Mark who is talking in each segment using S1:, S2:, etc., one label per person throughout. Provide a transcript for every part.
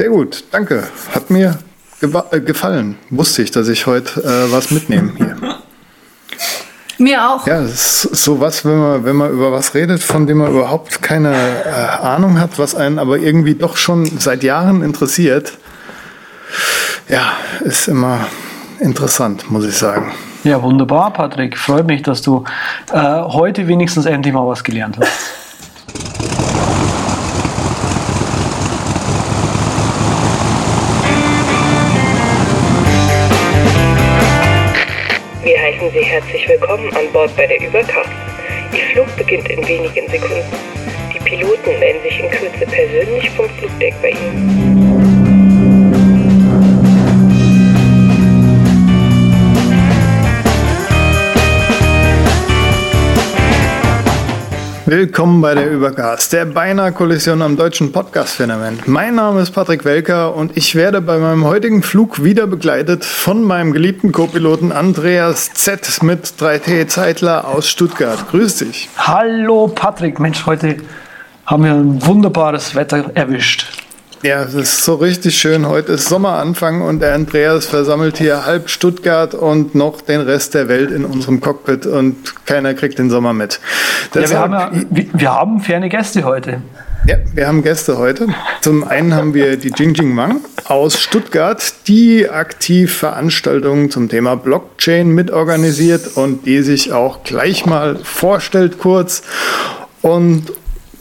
S1: Sehr gut, danke. Hat mir äh, gefallen. Wusste ich, dass ich heute äh, was mitnehme hier.
S2: Mir auch.
S1: Ja, es ist so was, wenn man, wenn man über was redet, von dem man überhaupt keine äh, Ahnung hat, was einen aber irgendwie doch schon seit Jahren interessiert. Ja, ist immer interessant, muss ich sagen.
S3: Ja, wunderbar, Patrick. Freut mich, dass du äh, heute wenigstens endlich mal was gelernt hast.
S4: Bord bei der Übercast. Ihr Flug beginnt in wenigen Sekunden. Die Piloten melden sich in Kürze persönlich vom Flugdeck bei Ihnen.
S1: Willkommen bei der Übergas, der beinahe Kollision am deutschen Podcast-Phänomen. Mein Name ist Patrick Welker und ich werde bei meinem heutigen Flug wieder begleitet von meinem geliebten Co-Piloten Andreas Z mit 3T Zeitler aus Stuttgart. Grüß dich.
S3: Hallo Patrick, Mensch, heute haben wir ein wunderbares Wetter erwischt.
S1: Ja, es ist so richtig schön. Heute ist Sommeranfang und der Andreas versammelt hier halb Stuttgart und noch den Rest der Welt in unserem Cockpit und keiner kriegt den Sommer mit.
S3: Ja, wir, haben ja, wir, wir haben ferne Gäste heute.
S1: Ja, wir haben Gäste heute. Zum einen haben wir die Jingjing Wang aus Stuttgart, die aktiv Veranstaltungen zum Thema Blockchain mitorganisiert und die sich auch gleich mal vorstellt kurz und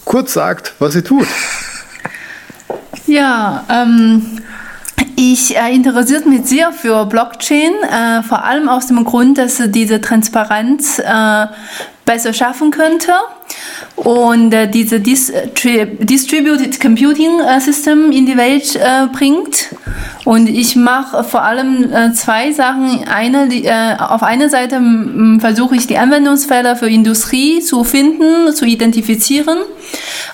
S1: kurz sagt, was sie tut.
S2: Ja, ähm, ich äh, interessiert mich sehr für Blockchain, äh, vor allem aus dem Grund, dass diese Transparenz äh, besser schaffen könnte und äh, diese Distri Distributed Computing äh, System in die Welt äh, bringt. Und ich mache vor allem äh, zwei Sachen. Eine, die, auf einer Seite versuche ich die Anwendungsfälle für Industrie zu finden, zu identifizieren.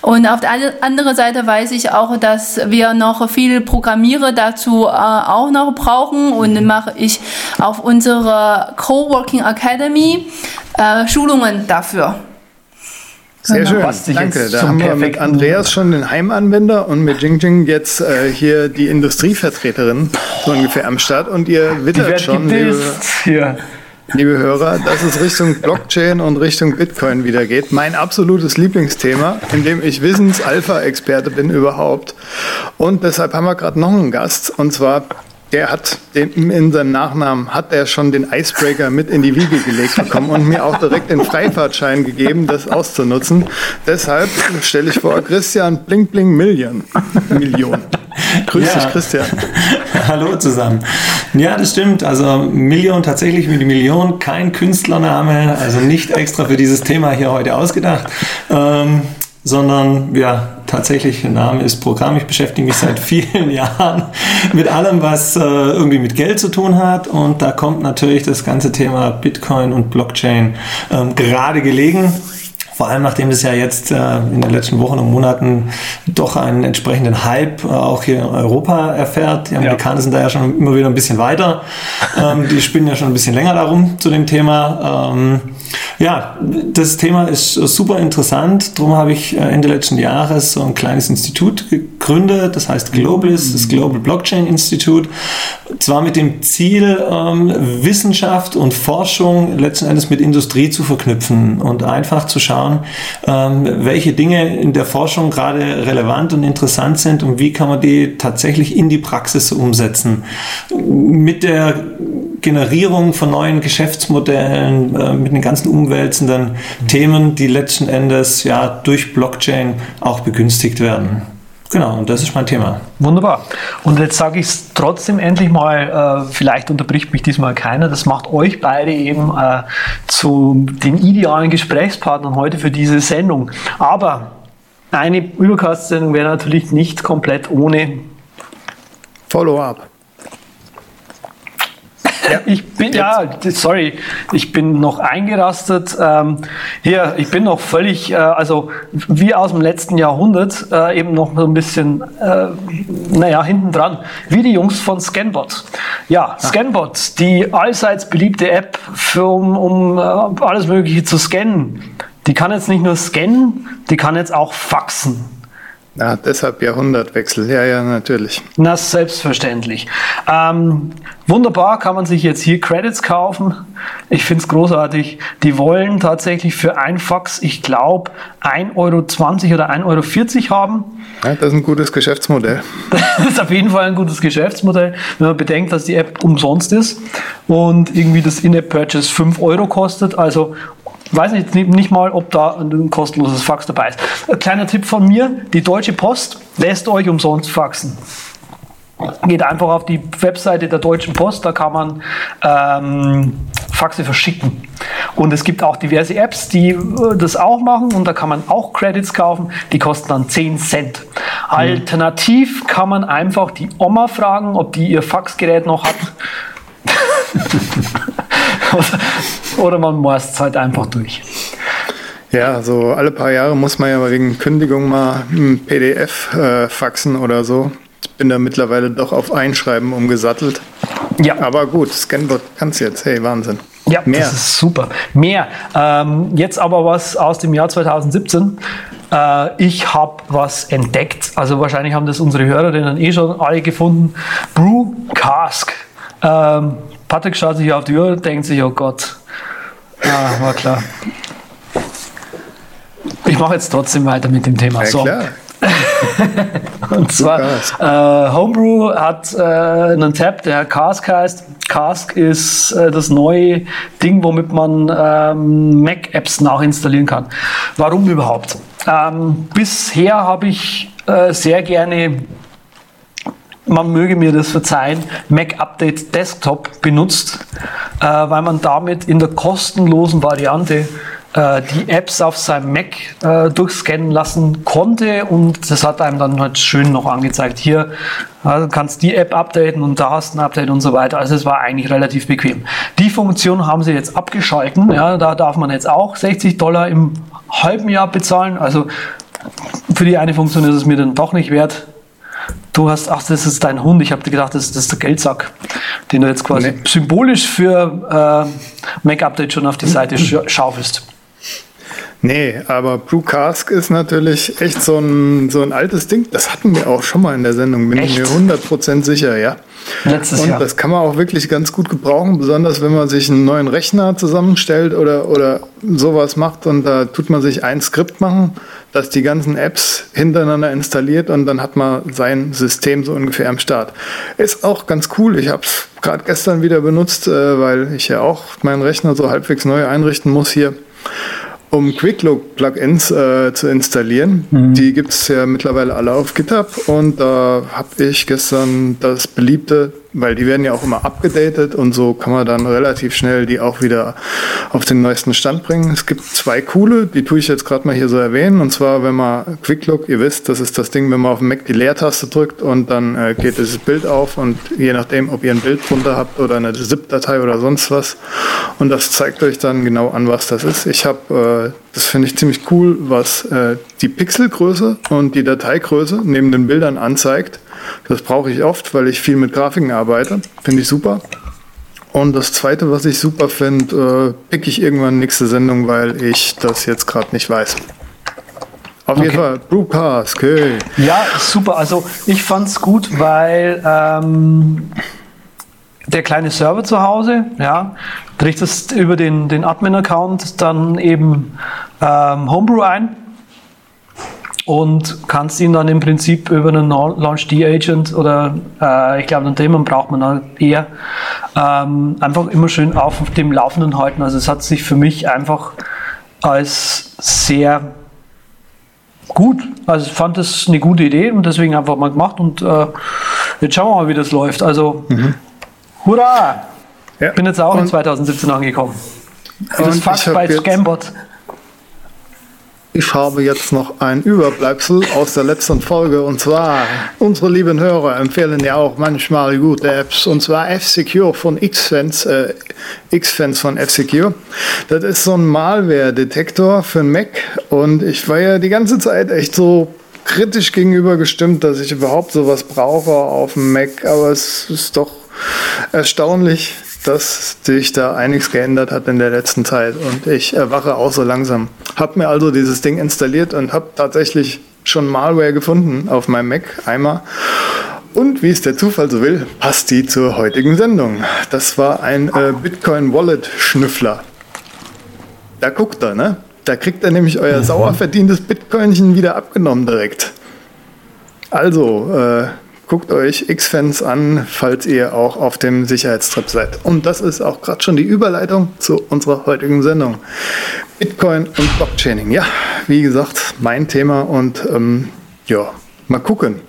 S2: Und auf der anderen Seite weiß ich auch, dass wir noch viel Programmierer dazu äh, auch noch brauchen. Und dann mache ich auf unserer Coworking Academy äh, Schulungen dafür.
S1: Sehr genau. schön, danke. Da haben wir mit Andreas schon den Heimanwender und mit Jingjing jetzt äh, hier die Industrievertreterin so ungefähr am Start. Und ihr wittert schon, liebe, liebe, Hörer, dass es Richtung Blockchain und Richtung Bitcoin wieder geht. Mein absolutes Lieblingsthema, in dem ich Wissens-Alpha-Experte bin überhaupt. Und deshalb haben wir gerade noch einen Gast, und zwar der hat den, in seinem Nachnamen hat er schon den Icebreaker mit in die Wiege gelegt bekommen und mir auch direkt den Freifahrtschein gegeben, das auszunutzen. Deshalb stelle ich vor Christian Bling Bling Million. Million.
S5: Grüß ja. dich, Christian. Hallo zusammen. Ja, das stimmt. Also Million tatsächlich die Million, kein Künstlername, also nicht extra für dieses Thema hier heute ausgedacht. Ähm, sondern ja, tatsächlich der Name ist Programm. Ich beschäftige mich seit vielen Jahren mit allem, was äh, irgendwie mit Geld zu tun hat. Und da kommt natürlich das ganze Thema Bitcoin und Blockchain ähm, gerade gelegen. Vor allem nachdem es ja jetzt äh, in den letzten Wochen und Monaten doch einen entsprechenden Hype äh, auch hier in Europa erfährt. Die Amerikaner ja. sind da ja schon immer wieder ein bisschen weiter. Ähm, die spinnen ja schon ein bisschen länger darum zu dem Thema. Ähm, ja, das Thema ist super interessant. Darum habe ich äh, Ende letzten Jahres so ein kleines Institut gegründet. Das heißt Globalis, das Global Blockchain Institute. Zwar mit dem Ziel, ähm, Wissenschaft und Forschung letzten Endes mit Industrie zu verknüpfen und einfach zu schauen, ähm, welche Dinge in der Forschung gerade relevant und interessant sind und wie kann man die tatsächlich in die Praxis umsetzen. Mit der Generierung von neuen Geschäftsmodellen, äh, mit den ganzen umwälzenden Themen, die letzten Endes ja durch Blockchain auch begünstigt werden. Genau, und das ist mein Thema.
S3: Wunderbar. Und jetzt sage ich es trotzdem endlich mal, äh, vielleicht unterbricht mich diesmal keiner, das macht euch beide eben äh, zu den idealen Gesprächspartnern heute für diese Sendung. Aber eine Übercast-Sendung wäre natürlich nicht komplett ohne
S1: Follow-up.
S3: Ja, ich bin, ja, sorry, ich bin noch eingerastet. Ähm, hier, ich bin noch völlig, äh, also wie aus dem letzten Jahrhundert, äh, eben noch so ein bisschen, äh, naja, hinten dran, wie die Jungs von Scanbot. Ja, Scanbot, die allseits beliebte App, für, um, um äh, alles Mögliche zu scannen. Die kann jetzt nicht nur scannen, die kann jetzt auch faxen.
S1: Ja, deshalb Jahrhundertwechsel. Ja, ja, natürlich.
S3: Na, selbstverständlich. Ähm, wunderbar kann man sich jetzt hier Credits kaufen. Ich finde es großartig. Die wollen tatsächlich für ein Fax, ich glaube, 1,20 Euro oder 1,40 Euro haben.
S1: Ja, das ist ein gutes Geschäftsmodell.
S3: Das ist auf jeden Fall ein gutes Geschäftsmodell, wenn man bedenkt, dass die App umsonst ist und irgendwie das In-App-Purchase 5 Euro kostet. Also weiß nicht, nicht mal, ob da ein kostenloses Fax dabei ist. Ein kleiner Tipp von mir, die Deutsche Post lässt euch umsonst faxen. Geht einfach auf die Webseite der Deutschen Post, da kann man ähm, Faxe verschicken. Und es gibt auch diverse Apps, die äh, das auch machen und da kann man auch Credits kaufen, die kosten dann 10 Cent. Alternativ kann man einfach die Oma fragen, ob die ihr Faxgerät noch hat. oder man morst es halt einfach durch.
S1: Ja, so alle paar Jahre muss man ja wegen Kündigung mal ein PDF äh, faxen oder so. Ich bin da mittlerweile doch auf Einschreiben umgesattelt. Ja. Aber gut, Scanbot kann es jetzt. Hey, Wahnsinn.
S3: Ja, mehr. das ist super. Mehr. Ähm, jetzt aber was aus dem Jahr 2017. Äh, ich habe was entdeckt. Also wahrscheinlich haben das unsere Hörerinnen eh schon alle gefunden. Brew Cask. Ähm, Patrick schaut sich auf die Uhr und denkt sich, oh Gott, Ah, war klar. Ich mache jetzt trotzdem weiter mit dem Thema. Ja, so. klar. und zwar, äh, Homebrew hat äh, einen Tab, der Cask heißt. Cask ist äh, das neue Ding, womit man ähm, Mac-Apps nachinstallieren kann. Warum überhaupt? Ähm, bisher habe ich äh, sehr gerne man möge mir das verzeihen, Mac Update Desktop benutzt, äh, weil man damit in der kostenlosen Variante äh, die Apps auf seinem Mac äh, durchscannen lassen konnte und das hat einem dann halt schön noch angezeigt. Hier du kannst die App updaten und da hast du ein Update und so weiter. Also es war eigentlich relativ bequem. Die Funktion haben sie jetzt abgeschalten. Ja, da darf man jetzt auch 60 Dollar im halben Jahr bezahlen. Also für die eine Funktion ist es mir dann doch nicht wert. Du hast, ach, das ist dein Hund. Ich habe gedacht, das, das, ist der Geldsack, den du jetzt quasi nee. symbolisch für äh, Make-Update schon auf die Seite schaufelst.
S1: Nee, aber Blue Cask ist natürlich echt so ein, so ein altes Ding. Das hatten wir auch schon mal in der Sendung, bin echt? ich mir 100% sicher, ja. Letztes und Jahr. das kann man auch wirklich ganz gut gebrauchen, besonders wenn man sich einen neuen Rechner zusammenstellt oder, oder sowas macht und da tut man sich ein Skript machen, das die ganzen Apps hintereinander installiert und dann hat man sein System so ungefähr am Start. Ist auch ganz cool. Ich habe es gerade gestern wieder benutzt, äh, weil ich ja auch meinen Rechner so halbwegs neu einrichten muss hier um Quick-Look-Plugins äh, zu installieren. Mhm. Die gibt es ja mittlerweile alle auf GitHub und da habe ich gestern das beliebte weil die werden ja auch immer abgedatet und so kann man dann relativ schnell die auch wieder auf den neuesten Stand bringen. Es gibt zwei coole, die tue ich jetzt gerade mal hier so erwähnen. Und zwar, wenn man Quick Look, ihr wisst, das ist das Ding, wenn man auf dem Mac die Leertaste drückt und dann äh, geht dieses Bild auf und je nachdem, ob ihr ein Bild drunter habt oder eine ZIP-Datei oder sonst was. Und das zeigt euch dann genau an, was das ist. Ich habe, äh, das finde ich ziemlich cool, was äh, die Pixelgröße und die Dateigröße neben den Bildern anzeigt. Das brauche ich oft, weil ich viel mit Grafiken arbeite. Finde ich super. Und das zweite, was ich super finde, äh, pick ich irgendwann nächste Sendung, weil ich das jetzt gerade nicht weiß. Auf okay. jeden Fall, Brewcast, okay.
S3: Ja, super. Also ich fand es gut, weil ähm, der kleine Server zu Hause, ja, richtest über den, den Admin-Account dann eben ähm, Homebrew ein und kannst ihn dann im Prinzip über einen Launch D-Agent oder äh, ich glaube, einen Daemon braucht man dann eher ähm, einfach immer schön auf dem Laufenden halten. Also es hat sich für mich einfach als sehr gut, also ich fand das eine gute Idee und deswegen einfach mal gemacht und äh, jetzt schauen wir mal, wie das läuft. Also mhm. hurra! Ja. Bin jetzt auch und in 2017 angekommen. Das Fakt bei Scambot.
S1: Ich habe jetzt noch ein Überbleibsel aus der letzten Folge. Und zwar unsere lieben Hörer empfehlen ja auch manchmal gute Apps. Und zwar F-Secure von Xfans, äh, Xfans von F-Secure. Das ist so ein Malware-Detektor für ein Mac. Und ich war ja die ganze Zeit echt so kritisch gegenüber gestimmt, dass ich überhaupt sowas brauche auf dem Mac, aber es ist doch erstaunlich, dass sich da einiges geändert hat in der letzten Zeit und ich erwache auch so langsam. Hab mir also dieses Ding installiert und habe tatsächlich schon Malware gefunden auf meinem Mac, einmal. Und wie es der Zufall so will, passt die zur heutigen Sendung. Das war ein äh, Bitcoin Wallet Schnüffler. Da guckt er, ne? Da kriegt er nämlich euer mhm. sauer verdientes Bitcoinchen wieder abgenommen direkt. Also, äh, guckt euch X-Fans an, falls ihr auch auf dem Sicherheitstrip seid. Und das ist auch gerade schon die Überleitung zu unserer heutigen Sendung. Bitcoin und Blockchaining. Ja, wie gesagt, mein Thema und ähm, ja, mal gucken.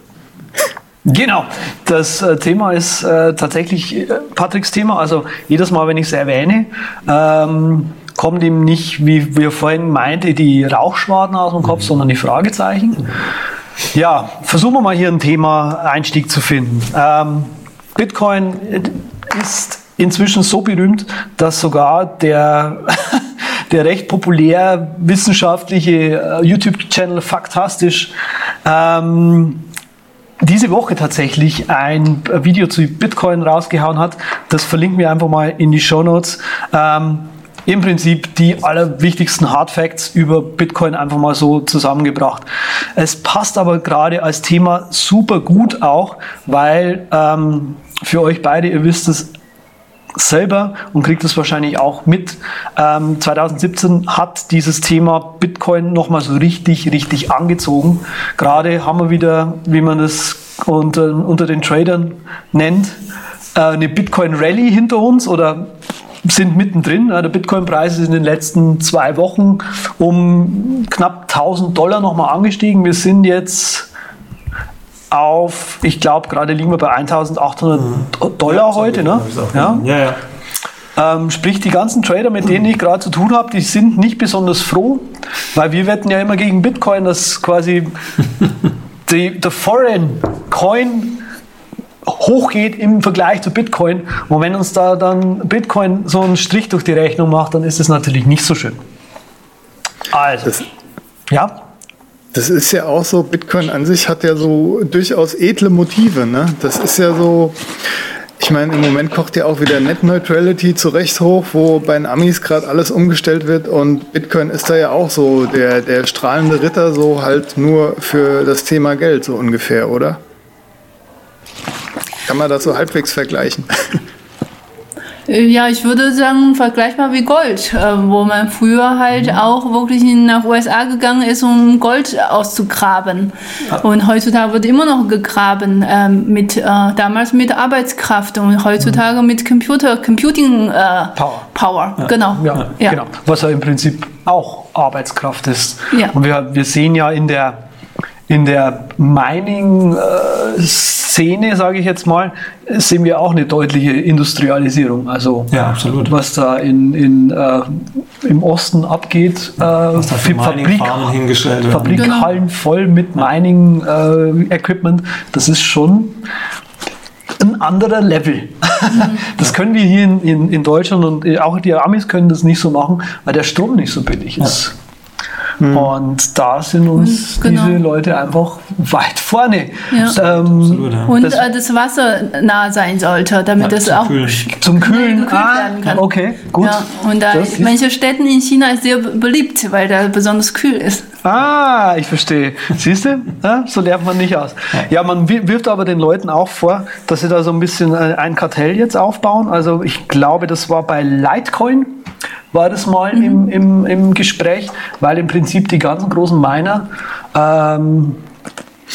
S3: Genau, das äh, Thema ist äh, tatsächlich äh, Patricks Thema. Also jedes Mal, wenn ich es erwähne, ähm, kommt ihm nicht, wie wir vorhin meinte, die Rauchschwaden aus dem Kopf, mhm. sondern die Fragezeichen. Ja, versuchen wir mal hier ein Thema Einstieg zu finden. Ähm, Bitcoin ist inzwischen so berühmt, dass sogar der der recht populär wissenschaftliche äh, YouTube-Channel Faktastisch ähm, diese Woche tatsächlich ein Video zu Bitcoin rausgehauen hat. Das verlinken wir einfach mal in die Show Notes. Ähm, Im Prinzip die allerwichtigsten Hard Facts über Bitcoin einfach mal so zusammengebracht. Es passt aber gerade als Thema super gut auch, weil ähm, für euch beide, ihr wisst es, selber und kriegt es wahrscheinlich auch mit. Ähm, 2017 hat dieses Thema Bitcoin nochmal so richtig, richtig angezogen. Gerade haben wir wieder, wie man es unter, unter den Tradern nennt, äh, eine Bitcoin Rally hinter uns oder sind mittendrin. Der Bitcoin-Preis ist in den letzten zwei Wochen um knapp 1000 Dollar nochmal angestiegen. Wir sind jetzt auf, ich glaube, gerade liegen wir bei 1800 mhm. Dollar ja, heute. Ne? Ja? ja, ja. Ähm, sprich, die ganzen Trader, mit denen ich gerade zu tun habe, die sind nicht besonders froh, weil wir wetten ja immer gegen Bitcoin, dass quasi die, der Foreign Coin hochgeht im Vergleich zu Bitcoin. Und wenn uns da dann Bitcoin so einen Strich durch die Rechnung macht, dann ist es natürlich nicht so schön. Also, das,
S1: ja. Das ist ja auch so, Bitcoin an sich hat ja so durchaus edle Motive. Ne? Das ist ja so, ich meine, im Moment kocht ja auch wieder Net Neutrality zu Recht hoch, wo bei den Amis gerade alles umgestellt wird und Bitcoin ist da ja auch so der, der strahlende Ritter, so halt nur für das Thema Geld, so ungefähr, oder? Kann man das so halbwegs vergleichen?
S2: Ja, ich würde sagen, vergleichbar wie Gold, äh, wo man früher halt mhm. auch wirklich nach USA gegangen ist, um Gold auszugraben. Ja. Und heutzutage wird immer noch gegraben, ähm, mit, äh, damals mit Arbeitskraft und heutzutage mhm. mit Computer, Computing äh, Power. Power. Ja. Genau.
S3: Ja. ja. genau. Was ja im Prinzip auch Arbeitskraft ist. Ja. Und wir, wir sehen ja in der in der Mining-Szene, sage ich jetzt mal, sehen wir auch eine deutliche Industrialisierung. Also ja, absolut. was da in, in, äh, im Osten abgeht, äh, was da für Fabrik, hingestellt Fabrikhallen genau. voll mit Mining-Equipment, äh, das ist schon ein anderer Level. das können wir hier in, in, in Deutschland und auch die Amis können das nicht so machen, weil der Strom nicht so billig ist. Ja. Mhm. Und da sind uns genau. diese Leute einfach weit vorne.
S2: Ja. Ähm, Absolut, ja. Und das, äh, das, Wasser nah sein sollte, damit es auch
S3: Kühlen. zum Kühlen ah, werden kann. Okay, gut. Ja,
S2: und da manche Städte in China ist sehr beliebt, weil da besonders kühl ist.
S3: Ah, ich verstehe. Siehst du? Ja, so lernt man nicht aus. Ja, man wirft aber den Leuten auch vor, dass sie da so ein bisschen äh, ein Kartell jetzt aufbauen. Also ich glaube, das war bei Litecoin war das mal mhm. im, im, im Gespräch, weil im Prinzip die ganzen großen Miner ähm,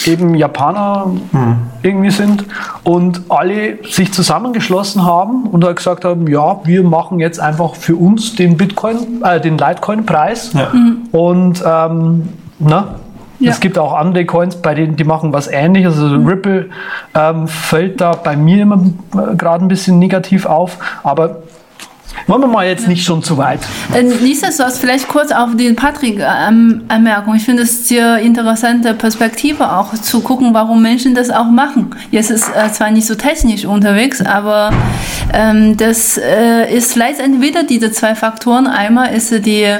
S3: eben Japaner mhm. irgendwie sind und alle sich zusammengeschlossen haben und halt gesagt haben, ja, wir machen jetzt einfach für uns den Bitcoin, äh, den Litecoin-Preis ja. mhm. und ähm, na, ja. Es gibt auch andere Coins, bei denen die machen was ähnliches. Also mhm. Ripple ähm, fällt da bei mir immer äh, gerade ein bisschen negativ auf, aber wollen wir mal jetzt nicht schon zu weit.
S2: Äh, nichtsdestotrotz, vielleicht kurz auf die Patrick-Anmerkung. Ich finde es sehr interessante Perspektive auch zu gucken, warum Menschen das auch machen. Jetzt ist äh, zwar nicht so technisch unterwegs, aber ähm, das äh, ist vielleicht entweder diese zwei Faktoren. Einmal ist die äh,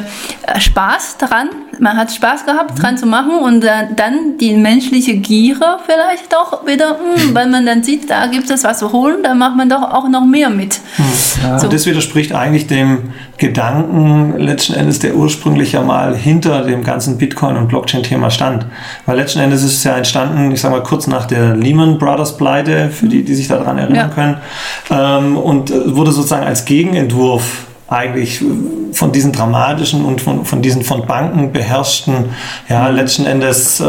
S2: Spaß daran, man hat Spaß gehabt, dran zu machen und äh, dann die menschliche Giere vielleicht auch wieder, mh, hm, weil man dann sieht, da gibt es was zu holen, dann macht man doch auch noch mehr mit.
S5: Hm. Ja. So. Das widerspricht eigentlich dem Gedanken letzten Endes, der ursprünglich ja mal hinter dem ganzen Bitcoin- und Blockchain-Thema stand. Weil letzten Endes ist es ja entstanden, ich sage mal kurz nach der Lehman Brothers Pleite, für die, die sich daran erinnern ja. können, ähm, und wurde sozusagen als Gegenentwurf eigentlich von diesen dramatischen und von, von diesen von Banken beherrschten, ja, letzten Endes äh,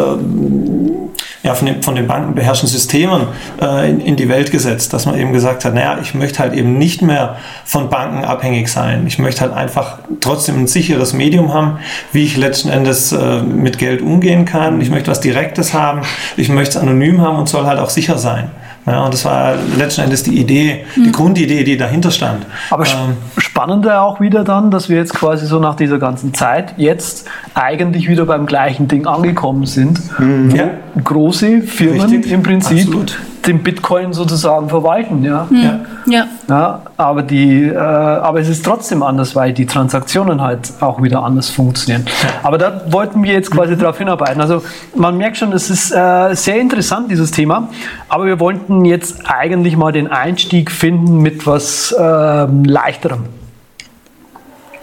S5: ja, von, den, von den Banken beherrschten Systemen äh, in, in die Welt gesetzt, dass man eben gesagt hat, naja, ich möchte halt eben nicht mehr von Banken abhängig sein. Ich möchte halt einfach trotzdem ein sicheres Medium haben, wie ich letzten Endes äh, mit Geld umgehen kann. Ich möchte was Direktes haben, ich möchte es anonym haben und soll halt auch sicher sein. Ja, und das war letzten Endes die Idee, die mhm. Grundidee, die dahinter stand.
S3: Aber ähm, spannender auch wieder dann, dass wir jetzt quasi so nach dieser ganzen Zeit jetzt eigentlich wieder beim gleichen Ding angekommen sind, mhm. wo ja. große Firmen Richtig. im Prinzip Absolut den Bitcoin sozusagen verwalten. Ja,
S2: mhm. ja. ja.
S3: ja aber, die, äh, aber es ist trotzdem anders, weil die Transaktionen halt auch wieder anders funktionieren. Aber da wollten wir jetzt quasi darauf hinarbeiten. Also man merkt schon, es ist äh, sehr interessant, dieses Thema. Aber wir wollten jetzt eigentlich mal den Einstieg finden mit was äh, leichterem.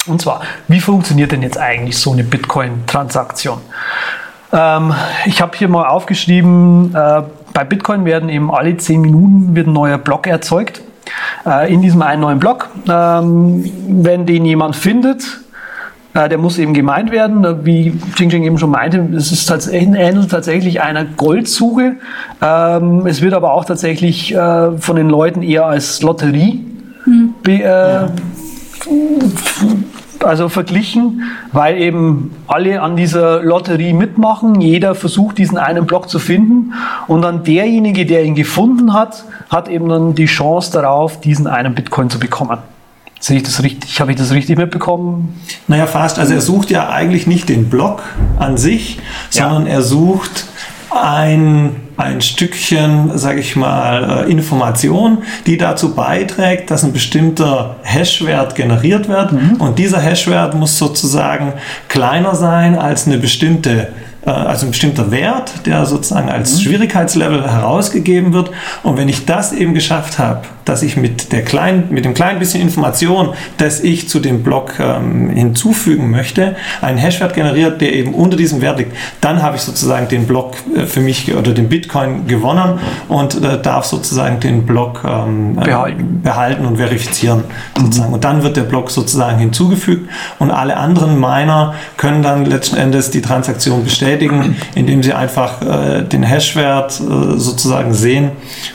S3: Und zwar, wie funktioniert denn jetzt eigentlich so eine Bitcoin-Transaktion? Ähm, ich habe hier mal aufgeschrieben, äh, bei Bitcoin werden eben alle 10 Minuten wird ein neuer Block erzeugt. Äh, in diesem einen neuen Block. Ähm, wenn den jemand findet, äh, der muss eben gemeint werden. Wie Jing Jing eben schon meinte, es ist tatsächlich, ähnelt tatsächlich einer Goldsuche. Ähm, es wird aber auch tatsächlich äh, von den Leuten eher als Lotterie hm. be, äh, ja also verglichen, weil eben alle an dieser Lotterie mitmachen. Jeder versucht, diesen einen Block zu finden. Und dann derjenige, der ihn gefunden hat, hat eben dann die Chance darauf, diesen einen Bitcoin zu bekommen. Sehe ich das richtig? Habe ich das richtig mitbekommen?
S5: Naja, fast. Also er sucht ja eigentlich nicht den Block an sich, sondern ja. er sucht ein, ein Stückchen, sage ich mal, äh, Information, die dazu beiträgt, dass ein bestimmter Hashwert generiert wird. Mhm. Und dieser Hashwert muss sozusagen kleiner sein als eine bestimmte also ein bestimmter Wert, der sozusagen als mhm. Schwierigkeitslevel herausgegeben wird. Und wenn ich das eben geschafft habe, dass ich mit, der kleinen, mit dem kleinen bisschen Information, das ich zu dem Block ähm, hinzufügen möchte, einen Hashwert generiert, der eben unter diesem Wert liegt, dann habe ich sozusagen den Block äh, für mich oder den Bitcoin gewonnen und äh, darf sozusagen den Block ähm, äh, behalten. behalten. und verifizieren. Sozusagen. Und dann wird der Block sozusagen hinzugefügt und alle anderen Miner können dann letzten Endes die Transaktion bestätigen, indem sie einfach äh, den Hashwert äh, sozusagen sehen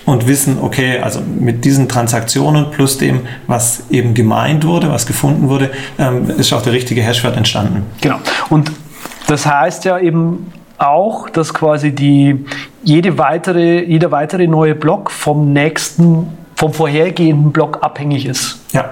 S5: und wissen, okay, also mit diesen Transaktionen plus dem, was eben gemeint wurde, was gefunden wurde, ähm, ist auch der richtige Hashwert entstanden.
S3: Genau. Und das heißt ja eben auch, dass quasi die, jede weitere, jeder weitere neue Block vom nächsten, vom vorhergehenden Block abhängig ist.
S5: Ja,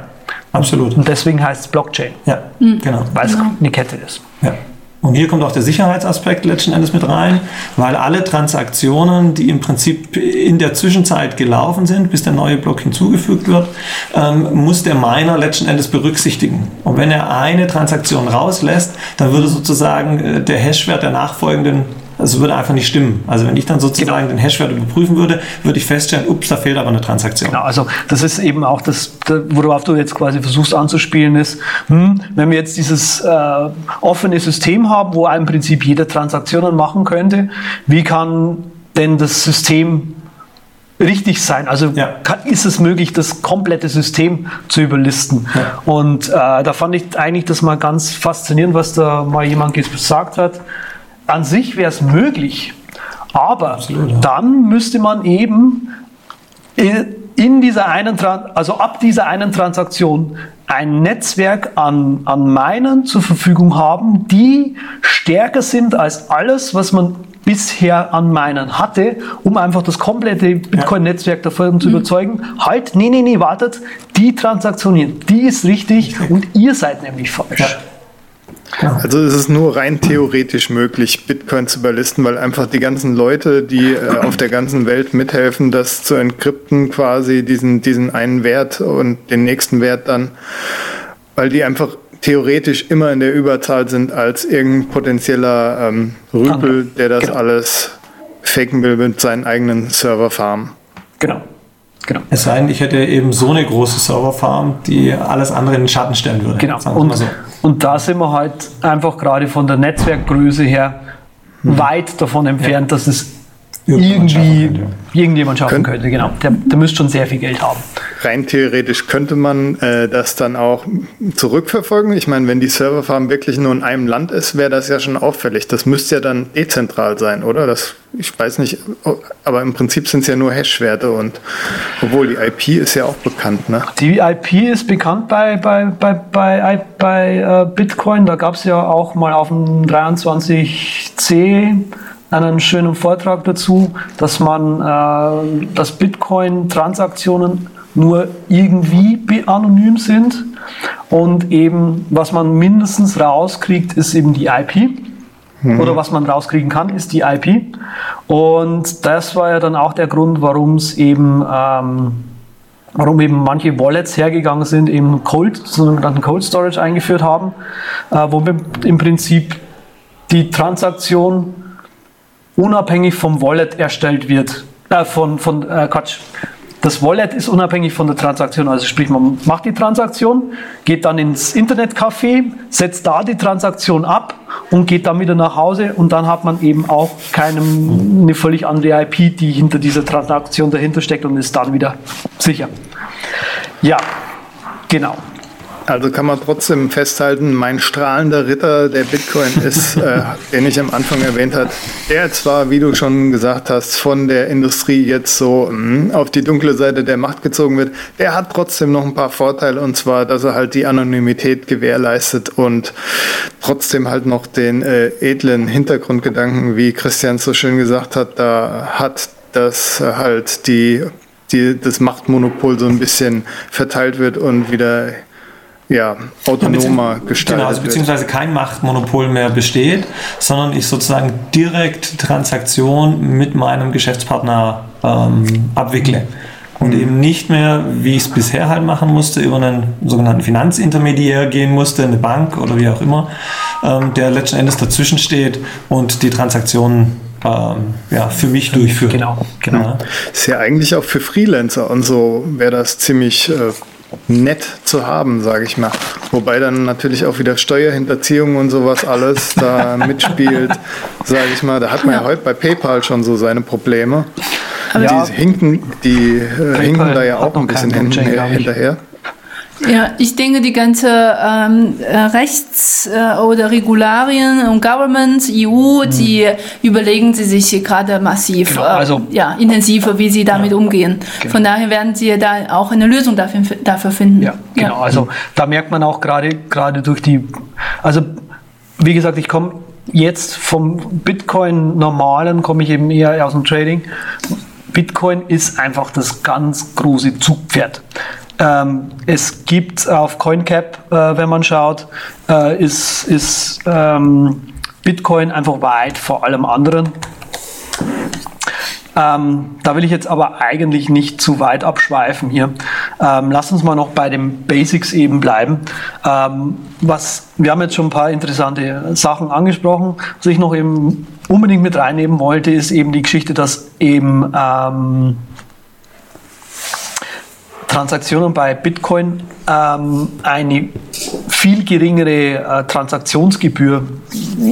S5: absolut.
S3: Und deswegen heißt es Blockchain.
S5: Ja, mhm. genau.
S3: Weil es genau. eine Kette ist.
S5: Ja. Und hier kommt auch der Sicherheitsaspekt letzten Endes mit rein, weil alle Transaktionen, die im Prinzip in der Zwischenzeit gelaufen sind, bis der neue Block hinzugefügt wird, ähm, muss der Miner letzten Endes berücksichtigen. Und wenn er eine Transaktion rauslässt, dann würde sozusagen äh, der Hashwert der nachfolgenden also würde einfach nicht stimmen. Also wenn ich dann sozusagen genau. den Hashwert überprüfen würde, würde ich feststellen, ups, da fehlt aber eine Transaktion.
S3: Genau, also das ist eben auch das, worauf du jetzt quasi versuchst anzuspielen, ist, hm, wenn wir jetzt dieses äh, offene System haben, wo im Prinzip jeder Transaktionen machen könnte, wie kann denn das System richtig sein? Also ja. kann, ist es möglich, das komplette System zu überlisten? Ja. Und äh, da fand ich eigentlich das mal ganz faszinierend, was da mal jemand gesagt hat an sich wäre es möglich, aber Absolut, ja. dann müsste man eben in dieser einen, also ab dieser einen Transaktion ein Netzwerk an, an Minern zur Verfügung haben, die stärker sind als alles, was man bisher an Minern hatte, um einfach das komplette Bitcoin-Netzwerk davon zu mhm. überzeugen, halt, nee, nee, nee, wartet, die Transaktion hier, die ist richtig und ihr seid nämlich falsch. Ja.
S1: Also es ist nur rein theoretisch möglich, Bitcoin zu überlisten, weil einfach die ganzen Leute, die äh, auf der ganzen Welt mithelfen, das zu entkrypten, quasi diesen, diesen einen Wert und den nächsten Wert dann, weil die einfach theoretisch immer in der Überzahl sind als irgendein potenzieller ähm, Rüpel, der das genau. alles faken will mit seinen eigenen Serverfarmen.
S5: Genau. Genau. Es sei denn, ich hätte eben so eine große Serverfarm, die alles andere in den Schatten stellen würde.
S3: Genau. Und, so. und da sind wir halt einfach gerade von der Netzwerkgröße her hm. weit davon entfernt, ja. dass es irgendwie irgendjemand schaffen könnte. Genau. Der, der müsste schon sehr viel Geld haben.
S1: Rein theoretisch könnte man äh, das dann auch zurückverfolgen. Ich meine, wenn die Serverfarm wirklich nur in einem Land ist, wäre das ja schon auffällig. Das müsste ja dann dezentral sein, oder? Das, ich weiß nicht, aber im Prinzip sind es ja nur Hash-Werte und obwohl die IP ist ja auch bekannt, ne?
S3: Die IP ist bekannt bei, bei, bei, bei, bei äh, Bitcoin. Da gab es ja auch mal auf dem 23C einen schönen Vortrag dazu, dass man, äh, dass Bitcoin-Transaktionen nur irgendwie anonym sind und eben, was man mindestens rauskriegt, ist eben die IP. Mhm. Oder was man rauskriegen kann, ist die IP. Und das war ja dann auch der Grund, warum es eben, ähm, warum eben manche Wallets hergegangen sind, eben Cold, sogenannten Cold Storage eingeführt haben, äh, wo im Prinzip die Transaktion unabhängig vom Wallet erstellt wird. Äh, von, von äh, Quatsch. Das Wallet ist unabhängig von der Transaktion. Also sprich, man macht die Transaktion, geht dann ins Internetcafé, setzt da die Transaktion ab und geht dann wieder nach Hause und dann hat man eben auch keine, eine völlig andere IP, die hinter dieser Transaktion dahinter steckt und ist dann wieder sicher. Ja, genau.
S1: Also kann man trotzdem festhalten, mein strahlender Ritter der Bitcoin ist, äh, den ich am Anfang erwähnt habe, der zwar, wie du schon gesagt hast, von der Industrie jetzt so mh, hm, auf die dunkle Seite der Macht gezogen wird, der hat trotzdem noch ein paar Vorteile und zwar, dass er halt die Anonymität gewährleistet und trotzdem halt noch den äh, edlen Hintergrundgedanken, wie Christian so schön gesagt hat, da hat, dass halt die, die, das Machtmonopol so ein bisschen verteilt wird und wieder ja, autonomer ja, gestaltet
S5: genau, also beziehungsweise kein Machtmonopol mehr besteht, sondern ich sozusagen direkt Transaktion mit meinem Geschäftspartner ähm, abwickle. Und mhm. eben nicht mehr, wie ich es bisher halt machen musste, über einen sogenannten Finanzintermediär gehen musste, eine Bank oder wie auch immer, ähm, der letzten Endes dazwischen steht und die Transaktionen ähm, ja, für mich durchführt.
S3: Genau, genau. Ja.
S1: Ist ja eigentlich auch für Freelancer und so wäre das ziemlich äh, nett zu haben, sage ich mal. Wobei dann natürlich auch wieder Steuerhinterziehung und sowas alles da mitspielt, sage ich mal. Da hat man ja heute bei PayPal schon so seine Probleme. Ja. Die hinken, die äh, hinken da ja auch ein bisschen hinterher. hinterher.
S2: Ja, ich denke, die ganze ähm, äh, Rechts- äh, oder Regularien und Government, EU, mhm. die überlegen sie sich gerade massiv, genau, also, äh, ja, intensiver, wie sie damit ja, umgehen. Genau. Von daher werden sie da auch eine Lösung dafür, dafür finden.
S3: Ja, genau. Ja. Also da merkt man auch gerade gerade durch die, also wie gesagt, ich komme jetzt vom Bitcoin normalen, komme ich eben eher aus dem Trading. Bitcoin ist einfach das ganz große Zugpferd. Ähm, es gibt auf CoinCap, äh, wenn man schaut, äh, ist, ist ähm, Bitcoin einfach weit vor allem anderen. Ähm, da will ich jetzt aber eigentlich nicht zu weit abschweifen hier. Ähm, lass uns mal noch bei den Basics eben bleiben. Ähm, was, wir haben jetzt schon ein paar interessante Sachen angesprochen. Was ich noch eben unbedingt mit reinnehmen wollte, ist eben die Geschichte, dass eben ähm, Transaktionen bei Bitcoin ähm, eine viel geringere äh, Transaktionsgebühr,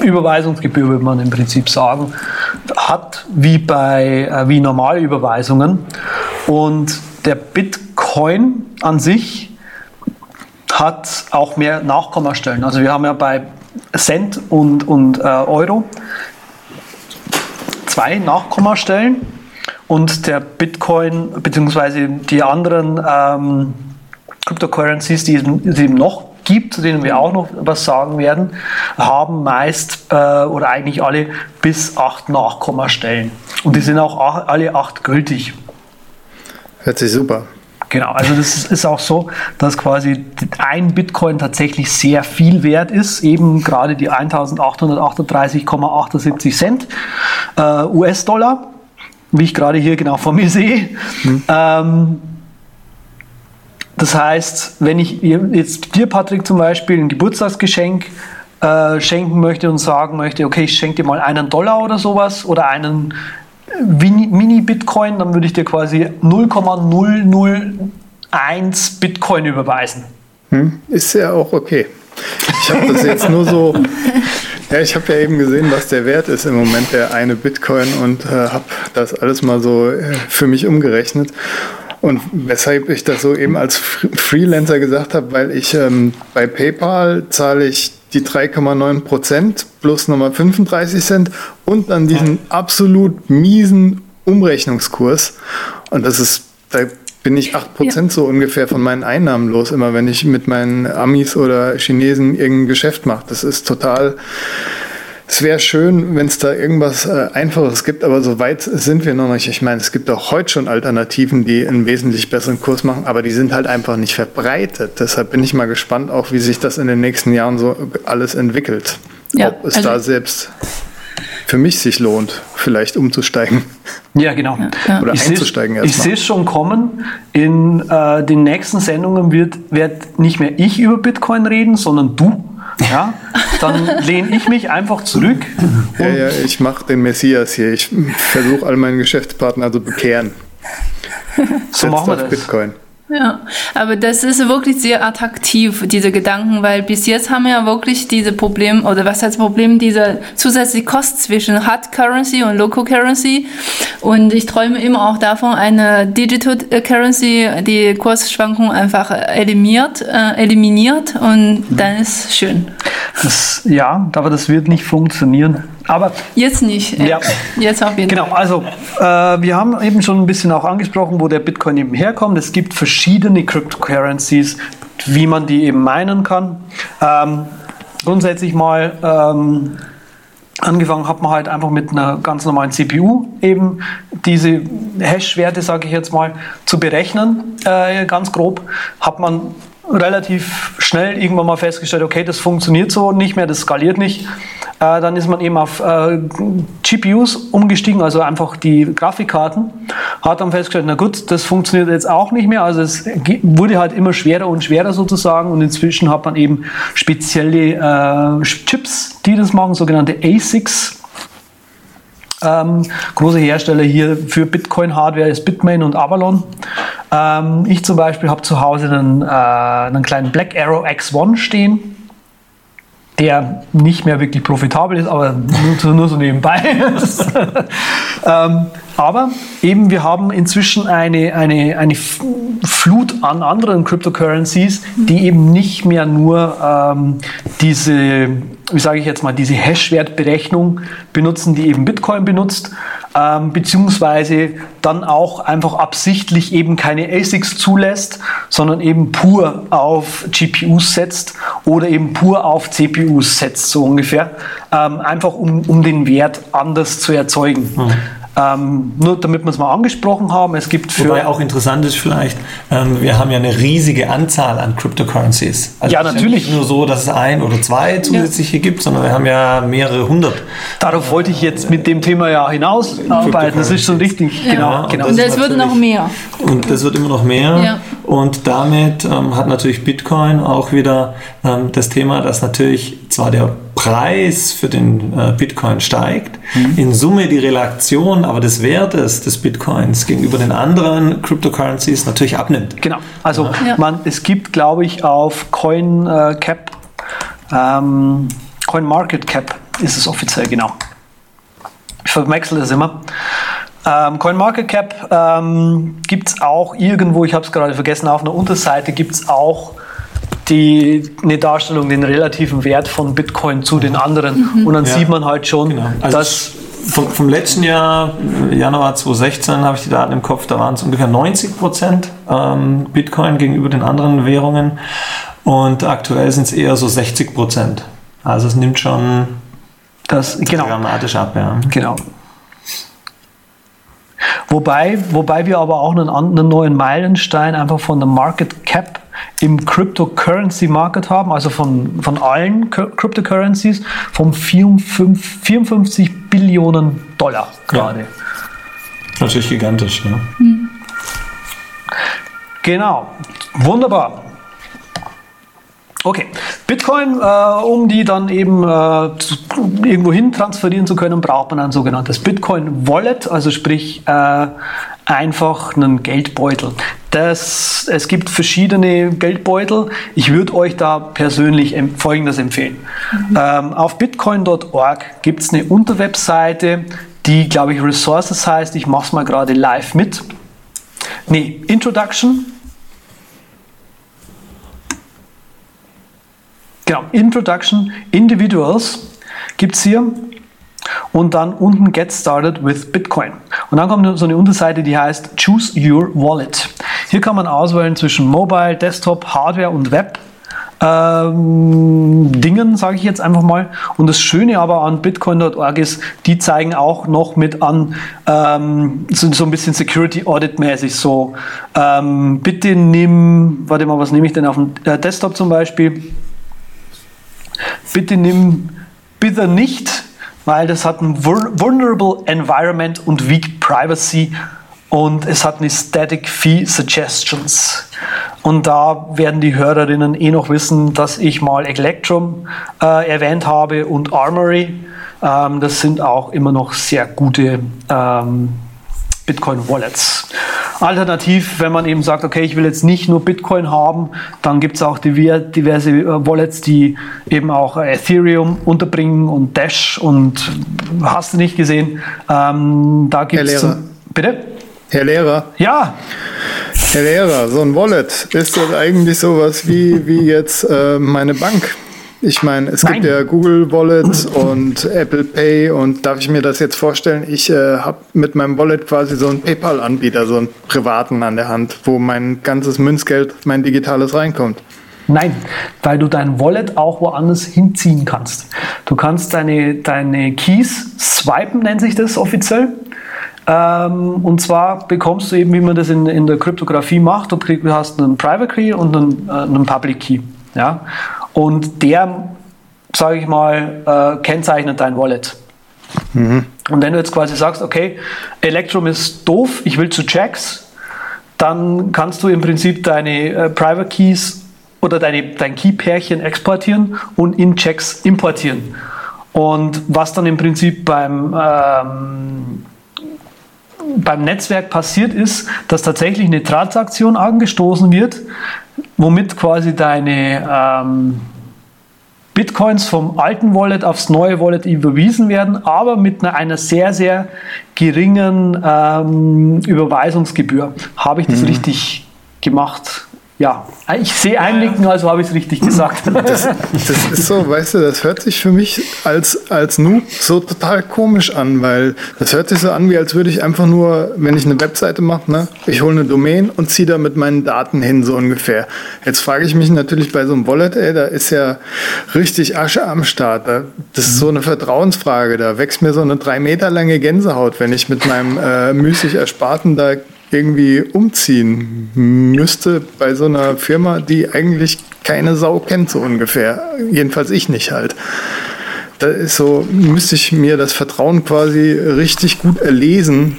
S3: Überweisungsgebühr würde man im Prinzip sagen, hat wie bei äh, wie normale Überweisungen. Und der Bitcoin an sich hat auch mehr Nachkommastellen. Also wir haben ja bei Cent und, und äh, Euro zwei Nachkommastellen und der Bitcoin bzw. die anderen ähm, Cryptocurrencies, die es eben noch gibt, zu denen wir auch noch was sagen werden, haben meist äh, oder eigentlich alle bis acht Nachkommastellen. Und die sind auch alle acht gültig.
S1: Hört sich super.
S3: Genau, also das ist auch so, dass quasi ein Bitcoin tatsächlich sehr viel wert ist, eben gerade die 1838,78 Cent äh, US-Dollar wie ich gerade hier genau vor mir sehe. Mhm. Ähm, das heißt, wenn ich jetzt dir, Patrick, zum Beispiel ein Geburtstagsgeschenk äh, schenken möchte und sagen möchte, okay, ich schenke dir mal einen Dollar oder sowas oder einen Mini-Bitcoin, dann würde ich dir quasi 0,001 Bitcoin überweisen.
S1: Hm, ist ja auch okay. Ich habe das jetzt nur so. Ja, ich habe ja eben gesehen, was der Wert ist im Moment, der eine Bitcoin, und äh, habe das alles mal so äh, für mich umgerechnet. Und weshalb ich das so eben als Freelancer gesagt habe, weil ich ähm, bei PayPal zahle ich die 3,9 Prozent plus nochmal 35 Cent und dann diesen absolut miesen Umrechnungskurs. Und das ist, da bin ich 8 Prozent ja. so ungefähr von meinen Einnahmen los, immer wenn ich mit meinen Amis oder Chinesen irgendein Geschäft mache. Das ist total es wäre schön, wenn es da irgendwas äh, Einfaches gibt, aber so weit sind wir noch nicht. Ich meine, es gibt auch heute schon Alternativen, die einen wesentlich besseren Kurs machen, aber die sind halt einfach nicht verbreitet. Deshalb bin ich mal gespannt, auch wie sich das in den nächsten Jahren so alles entwickelt. Ja, Ob es also da selbst für mich sich lohnt, vielleicht umzusteigen.
S3: Ja, genau. Ja. Oder ich einzusteigen erstmal. Ich sehe es schon kommen. In äh, den nächsten Sendungen wird, wird nicht mehr ich über Bitcoin reden, sondern du ja, dann lehne ich mich einfach zurück.
S1: Ja, ja, ich mache den Messias hier. Ich versuche all meinen Geschäftspartner zu bekehren.
S3: So machen wir das.
S2: Bitcoin. Ja, aber das ist wirklich sehr attraktiv, diese Gedanken, weil bis jetzt haben wir ja wirklich diese Problem, oder was heißt Problem, diese zusätzliche Kost zwischen Hard Currency und Local Currency. Und ich träume immer auch davon, eine Digital Currency, die Kursschwankungen einfach eliminiert, äh, eliminiert und dann ist schön.
S3: Das, ja, aber das wird nicht funktionieren. Aber
S2: jetzt nicht.
S3: Ja. Jetzt auf jeden genau, Fall. Genau, also äh, wir haben eben schon ein bisschen auch angesprochen, wo der Bitcoin eben herkommt. Es gibt verschiedene Cryptocurrencies, wie man die eben meinen kann. Ähm, grundsätzlich mal ähm, angefangen hat man halt einfach mit einer ganz normalen CPU eben diese Hash-Werte, sage ich jetzt mal, zu berechnen, äh, ganz grob. Hat man relativ schnell irgendwann mal festgestellt, okay, das funktioniert so nicht mehr, das skaliert nicht. Äh, dann ist man eben auf äh, GPUs umgestiegen, also einfach die Grafikkarten. Hat dann festgestellt, na gut, das funktioniert jetzt auch nicht mehr. Also es wurde halt immer schwerer und schwerer sozusagen. Und inzwischen hat man eben spezielle äh, Chips, die das machen, sogenannte ASICs. Ähm, große Hersteller hier für Bitcoin-Hardware ist Bitmain und Avalon. Ähm, ich zum Beispiel habe zu Hause einen, äh, einen kleinen Black Arrow X1 stehen der nicht mehr wirklich profitabel ist, aber nur, nur so nebenbei. ähm, aber eben, wir haben inzwischen eine, eine, eine Flut an anderen Cryptocurrencies, die eben nicht mehr nur ähm, diese, wie sage ich jetzt mal, diese Hash-Wertberechnung benutzen, die eben Bitcoin benutzt, ähm, beziehungsweise dann auch einfach absichtlich eben keine ASICs zulässt, sondern eben pur auf GPUs setzt oder eben pur auf CPUs setzt, so ungefähr, ähm, einfach um, um den Wert anders zu erzeugen. Mhm. Ähm, nur damit wir es mal angesprochen haben, es gibt
S5: für. Wobei auch interessant ist vielleicht, ähm, wir haben ja eine riesige Anzahl an Cryptocurrencies.
S3: Also ja, natürlich.
S5: nicht nur so, dass es ein oder zwei zusätzliche ja. gibt, sondern wir haben ja mehrere hundert.
S3: Darauf wollte ich jetzt mit dem Thema ja hinausarbeiten. Das ist schon richtig.
S2: Ja. Genau, genau. Und das, wird noch mehr.
S5: Und das wird immer noch mehr. Ja. Und damit ähm, hat natürlich Bitcoin auch wieder ähm, das Thema, dass natürlich zwar der Preis für den äh, Bitcoin steigt, mhm. in Summe die Relation aber des Wertes des Bitcoins gegenüber den anderen Cryptocurrencies natürlich abnimmt.
S3: Genau. Also ja. man, es gibt, glaube ich, auf CoinCap, äh, ähm, CoinMarketCap ist es offiziell, genau. Ich verwechsel das immer. Ähm, CoinMarketCap ähm, gibt es auch irgendwo, ich habe es gerade vergessen, auf einer Unterseite gibt es auch die, eine Darstellung, den relativen Wert von Bitcoin zu den anderen. Mhm. Und dann ja. sieht man halt schon, genau. also dass.
S5: Vom, vom, letzten Jahr, Januar 2016, habe ich die Daten im Kopf, da waren es ungefähr 90 Prozent ähm, Bitcoin gegenüber den anderen Währungen. Und aktuell sind es eher so 60 Prozent. Also es nimmt schon
S3: das, genau.
S5: dramatisch ab. Ja.
S3: Genau. Wobei, wobei wir aber auch einen, einen neuen Meilenstein einfach von der Market Cap im Cryptocurrency Market haben, also von, von allen Cryptocurrencies, von 54, 54 Billionen Dollar gerade. Ja.
S5: Natürlich gigantisch, ne?
S3: Genau. Wunderbar. Okay, Bitcoin, äh, um die dann eben äh, zu, irgendwo hin transferieren zu können, braucht man ein sogenanntes Bitcoin Wallet, also sprich äh, einfach einen Geldbeutel. Das, es gibt verschiedene Geldbeutel. Ich würde euch da persönlich Folgendes empfehlen. Mhm. Ähm, auf bitcoin.org gibt es eine Unterwebseite, die, glaube ich, Resources heißt. Ich mache es mal gerade live mit. Nee, Introduction Genau, Introduction, Individuals gibt es hier und dann unten Get Started with Bitcoin. Und dann kommt so eine Unterseite, die heißt Choose Your Wallet. Hier kann man auswählen zwischen Mobile, Desktop, Hardware und Web. Ähm, Dingen, sage ich jetzt einfach mal. Und das Schöne aber an bitcoin.org ist, die zeigen auch noch mit an, ähm, so, so, ein bisschen Security Audit mäßig so. Ähm, bitte nimm, warte mal, was nehme ich denn auf dem äh, Desktop zum Beispiel? Bitte nimm bitte nicht, weil das hat ein Vulnerable Environment und Weak Privacy und es hat eine Static Fee Suggestions. Und da werden die Hörerinnen eh noch wissen, dass ich mal Electrum äh, erwähnt habe und Armory. Ähm, das sind auch immer noch sehr gute ähm, Bitcoin Wallets. Alternativ, wenn man eben sagt, okay, ich will jetzt nicht nur Bitcoin haben, dann gibt es auch diverse äh, Wallets, die eben auch Ethereum unterbringen und Dash und hast du nicht gesehen. Ähm, da gibt es.
S1: Bitte? Herr Lehrer.
S3: Ja.
S1: Herr Lehrer, so ein Wallet, ist das eigentlich sowas wie, wie jetzt äh, meine Bank? Ich meine, es Nein. gibt ja Google Wallet und Apple Pay und darf ich mir das jetzt vorstellen? Ich äh, habe mit meinem Wallet quasi so einen PayPal-Anbieter, so einen privaten an der Hand, wo mein ganzes Münzgeld, mein digitales reinkommt.
S3: Nein, weil du dein Wallet auch woanders hinziehen kannst. Du kannst deine, deine Keys swipen, nennt sich das offiziell. Ähm, und zwar bekommst du eben, wie man das in, in der Kryptographie macht, du hast einen Private Key und einen, äh, einen Public Key. Ja? Und der, sage ich mal, äh, kennzeichnet dein Wallet. Mhm. Und wenn du jetzt quasi sagst, okay, Electrum ist doof, ich will zu Checks, dann kannst du im Prinzip deine äh, Private Keys oder deine, dein Key-Pärchen exportieren und in Checks importieren. Und was dann im Prinzip beim, ähm, beim Netzwerk passiert ist, dass tatsächlich eine Transaktion angestoßen wird, womit quasi deine ähm, Bitcoins vom alten Wallet aufs neue Wallet überwiesen werden, aber mit einer, einer sehr, sehr geringen ähm, Überweisungsgebühr. Habe ich das mhm. richtig gemacht? Ja, ich sehe einnicken, also habe ich es richtig gesagt.
S1: Das, das, ist so, weißt du, das hört sich für mich als, als Noob so total komisch an, weil das hört sich so an, wie als würde ich einfach nur, wenn ich eine Webseite mache, ne, ich hole eine Domain und ziehe da mit meinen Daten hin, so ungefähr. Jetzt frage ich mich natürlich bei so einem Wallet, ey, da ist ja richtig Asche am Start. Da, das ist so eine Vertrauensfrage. Da wächst mir so eine drei Meter lange Gänsehaut, wenn ich mit meinem äh, müßig Ersparten da irgendwie umziehen müsste bei so einer Firma, die eigentlich keine Sau kennt, so ungefähr. Jedenfalls ich nicht halt. Da ist so, müsste ich mir das Vertrauen quasi richtig gut erlesen,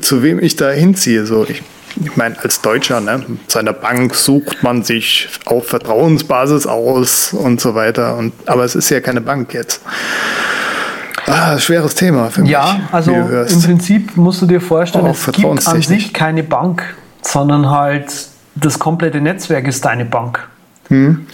S1: zu wem ich da hinziehe. So, ich, ich meine, als Deutscher, ne, seiner Bank sucht man sich auf Vertrauensbasis aus und so weiter. Und, aber es ist ja keine Bank jetzt. Ah, schweres Thema
S3: für mich. Ja, also im Prinzip musst du dir vorstellen, oh, es gibt an sich keine Bank, sondern halt das komplette Netzwerk ist deine Bank. Hm.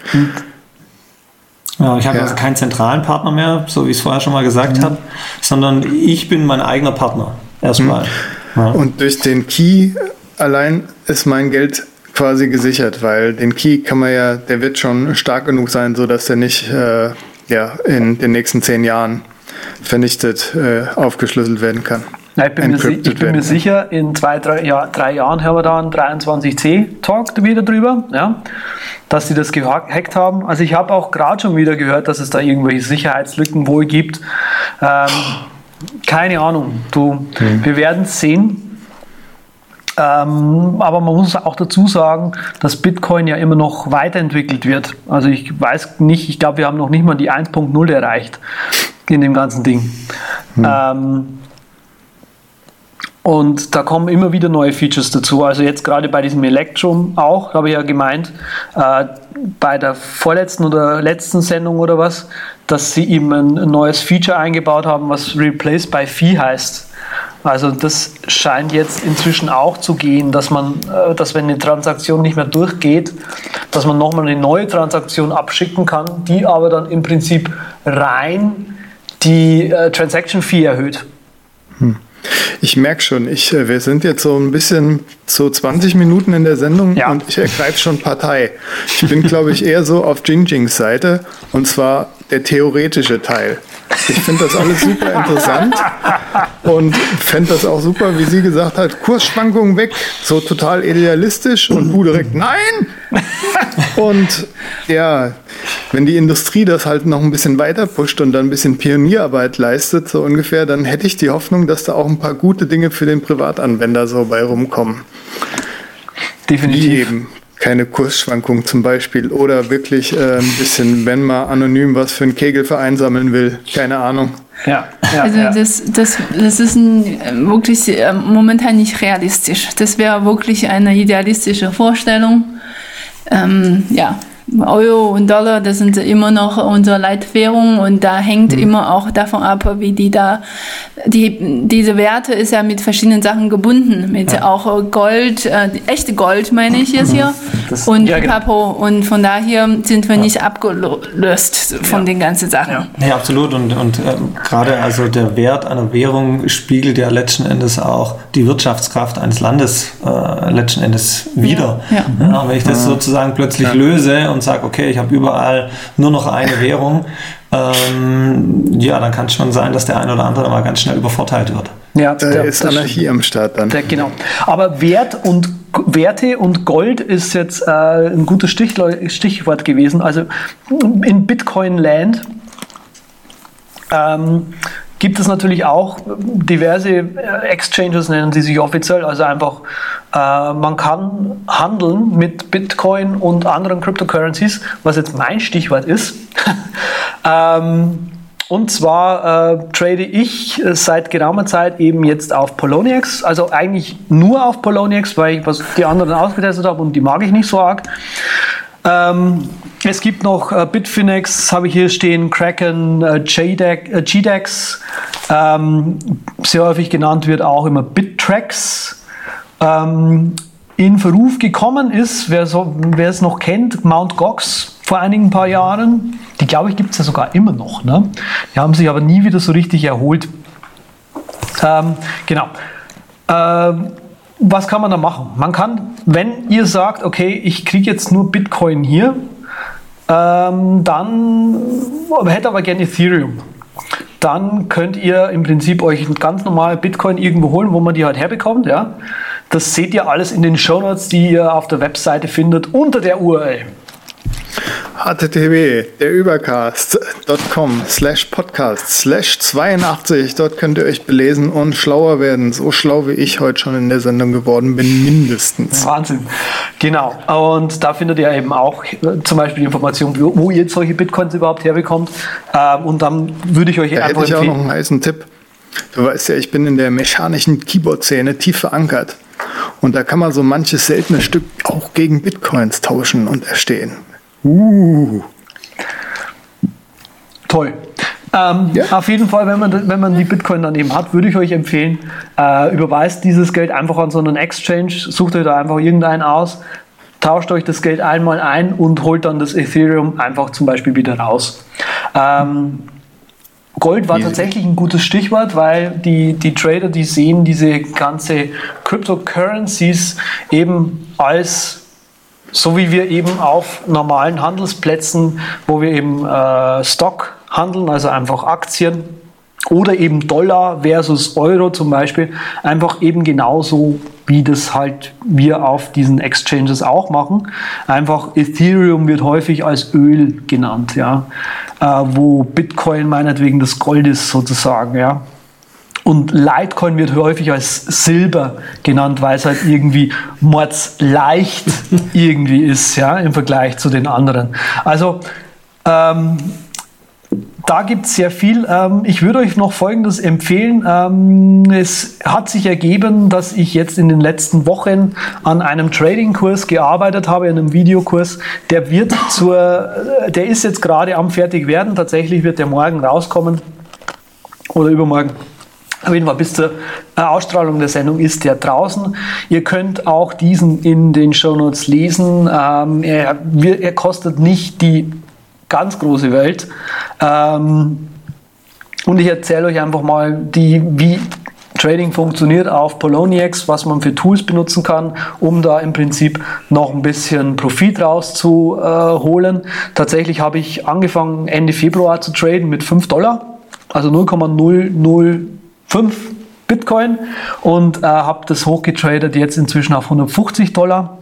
S5: Ja, ich habe ja. also keinen zentralen Partner mehr, so wie ich es vorher schon mal gesagt mhm. habe, sondern ich bin mein eigener Partner. Erstmal. Mhm.
S1: Ja. Und durch den Key allein ist mein Geld quasi gesichert, weil den Key kann man ja, der wird schon stark genug sein, sodass der nicht äh, ja, in den nächsten zehn Jahren vernichtet, äh, aufgeschlüsselt werden kann.
S3: Ja, ich bin, mir, ich bin mir sicher, in zwei, drei, ja, drei Jahren haben wir da einen 23C-Talk wieder drüber, ja, dass sie das gehackt haben. Also ich habe auch gerade schon wieder gehört, dass es da irgendwelche Sicherheitslücken wohl gibt. Ähm, keine Ahnung. Du, mhm. Wir werden es sehen. Ähm, aber man muss auch dazu sagen, dass Bitcoin ja immer noch weiterentwickelt wird. Also ich weiß nicht, ich glaube, wir haben noch nicht mal die 1.0 erreicht in dem ganzen Ding. Hm. Ähm, Und da kommen immer wieder neue Features dazu. Also jetzt gerade bei diesem Electrum auch, habe ich ja gemeint, äh, bei der vorletzten oder letzten Sendung oder was, dass sie eben ein, ein neues Feature eingebaut haben, was Replace by Fee heißt. Also das scheint jetzt inzwischen auch zu gehen, dass man, äh, dass wenn eine Transaktion nicht mehr durchgeht, dass man nochmal eine neue Transaktion abschicken kann, die aber dann im Prinzip rein die äh, Transaction Fee erhöht.
S1: Hm. Ich merke schon, ich, äh, wir sind jetzt so ein bisschen so 20 Minuten in der Sendung ja. und ich ergreife schon Partei. Ich bin, glaube ich, eher so auf Jingjings Seite und zwar der theoretische Teil. Ich finde das alles super interessant und fände das auch super, wie sie gesagt hat, Kursschwankungen weg, so total idealistisch und du direkt, nein! Und ja, wenn die Industrie das halt noch ein bisschen weiter pusht und dann ein bisschen Pionierarbeit leistet, so ungefähr, dann hätte ich die Hoffnung, dass da auch ein paar gute Dinge für den Privatanwender so bei rumkommen. Definitiv. Wie eben keine Kursschwankung zum Beispiel oder wirklich äh, ein bisschen, wenn man anonym was für einen Kegel vereinsammeln will, keine Ahnung.
S2: Ja, ja also ja. Das, das, das ist ein, wirklich äh, momentan nicht realistisch. Das wäre wirklich eine idealistische Vorstellung. Ähm, ja, Euro und Dollar, das sind immer noch unsere Leitwährung und da hängt mhm. immer auch davon ab, wie die da, die, diese Werte ist ja mit verschiedenen Sachen gebunden, mit ja. auch Gold, äh, echte Gold meine ich jetzt hier das, und ja, genau. Papo und von daher sind wir ja. nicht abgelöst von den ganzen Sachen. Ja,
S5: ja absolut und, und äh, gerade also der Wert einer Währung spiegelt ja letzten Endes auch die Wirtschaftskraft eines Landes äh, letzten Endes wieder. wenn ich das sozusagen plötzlich löse und sage, okay, ich habe überall nur noch eine Währung, ähm, ja, dann kann es schon sein, dass der eine oder andere mal ganz schnell übervorteilt wird.
S1: Ja, da der, ist Anarchie am Start dann.
S3: Der, genau. Aber Wert und Werte und Gold ist jetzt äh, ein gutes Stichwort gewesen. Also in Bitcoin Land ähm, gibt es natürlich auch diverse äh, Exchanges, nennen sie sich offiziell, also einfach, äh, man kann handeln mit Bitcoin und anderen Cryptocurrencies, was jetzt mein Stichwort ist. ähm, und zwar äh, trade ich seit geraumer Zeit eben jetzt auf Poloniex, also eigentlich nur auf Poloniex, weil ich was die anderen ausgetestet habe und die mag ich nicht so arg. Ähm, es gibt noch äh, Bitfinex, habe ich hier stehen, Kraken, äh, GDEX, äh, ähm, sehr häufig genannt wird auch immer Bittrax. Ähm, in Verruf gekommen ist, wer, wer es noch kennt, Mount Gox vor einigen paar Jahren. Die, glaube ich, gibt es ja sogar immer noch. Ne? Die haben sich aber nie wieder so richtig erholt. Ähm, genau. Ähm, was kann man da machen? Man kann, wenn ihr sagt, okay, ich kriege jetzt nur Bitcoin hier, ähm, dann hätte aber gerne Ethereum. Dann könnt ihr im Prinzip euch ganz normal Bitcoin irgendwo holen, wo man die halt herbekommt. Ja? Das seht ihr alles in den Shownotes, die ihr auf der Webseite findet unter der URL
S1: http slash podcast slash 82. Dort könnt ihr euch belesen und schlauer werden. So schlau wie ich heute schon in der Sendung geworden bin, mindestens.
S3: Wahnsinn. Genau. Und da findet ihr eben auch äh, zum Beispiel Informationen, wo ihr solche Bitcoins überhaupt herbekommt. Ähm, und dann würde ich euch
S1: da einfach hätte ich auch noch einen heißen Tipp. Du weißt ja, ich bin in der mechanischen Keyboard-Szene tief verankert. Und da kann man so manches seltene Stück auch gegen Bitcoins tauschen und erstehen. Uh.
S3: Toll. Ähm, ja. Auf jeden Fall, wenn man, wenn man die Bitcoin dann eben hat, würde ich euch empfehlen, äh, überweist dieses Geld einfach an so einen Exchange, sucht euch da einfach irgendeinen aus, tauscht euch das Geld einmal ein und holt dann das Ethereum einfach zum Beispiel wieder raus. Ähm, Gold war tatsächlich ein gutes Stichwort, weil die, die Trader, die sehen diese ganze Cryptocurrencies eben als so wie wir eben auf normalen Handelsplätzen, wo wir eben äh, Stock handeln, also einfach Aktien oder eben Dollar versus Euro zum Beispiel, einfach eben genauso wie das halt wir auf diesen Exchanges auch machen. Einfach Ethereum wird häufig als Öl genannt, ja, äh, wo Bitcoin meinetwegen das Gold ist sozusagen, ja. Und Litecoin wird häufig als Silber genannt, weil es halt irgendwie mordsleicht irgendwie ist, ja, im Vergleich zu den anderen. Also ähm, da gibt es sehr viel. Ähm, ich würde euch noch Folgendes empfehlen. Ähm, es hat sich ergeben, dass ich jetzt in den letzten Wochen an einem Trading-Kurs gearbeitet habe, einem Videokurs. Der wird zur, äh, der ist jetzt gerade am Fertigwerden. Tatsächlich wird der morgen rauskommen oder übermorgen. Auf jeden Fall bis zur äh, Ausstrahlung der Sendung ist der draußen. Ihr könnt auch diesen in den Shownotes lesen. Ähm, er, er kostet nicht die ganz große Welt. Ähm, und ich erzähle euch einfach mal, die, wie Trading funktioniert auf Poloniex, was man für Tools benutzen kann, um da im Prinzip noch ein bisschen Profit rauszuholen. Tatsächlich habe ich angefangen Ende Februar zu traden mit 5 Dollar, also 0,005 Bitcoin und äh, habe das hochgetradet jetzt inzwischen auf 150 Dollar.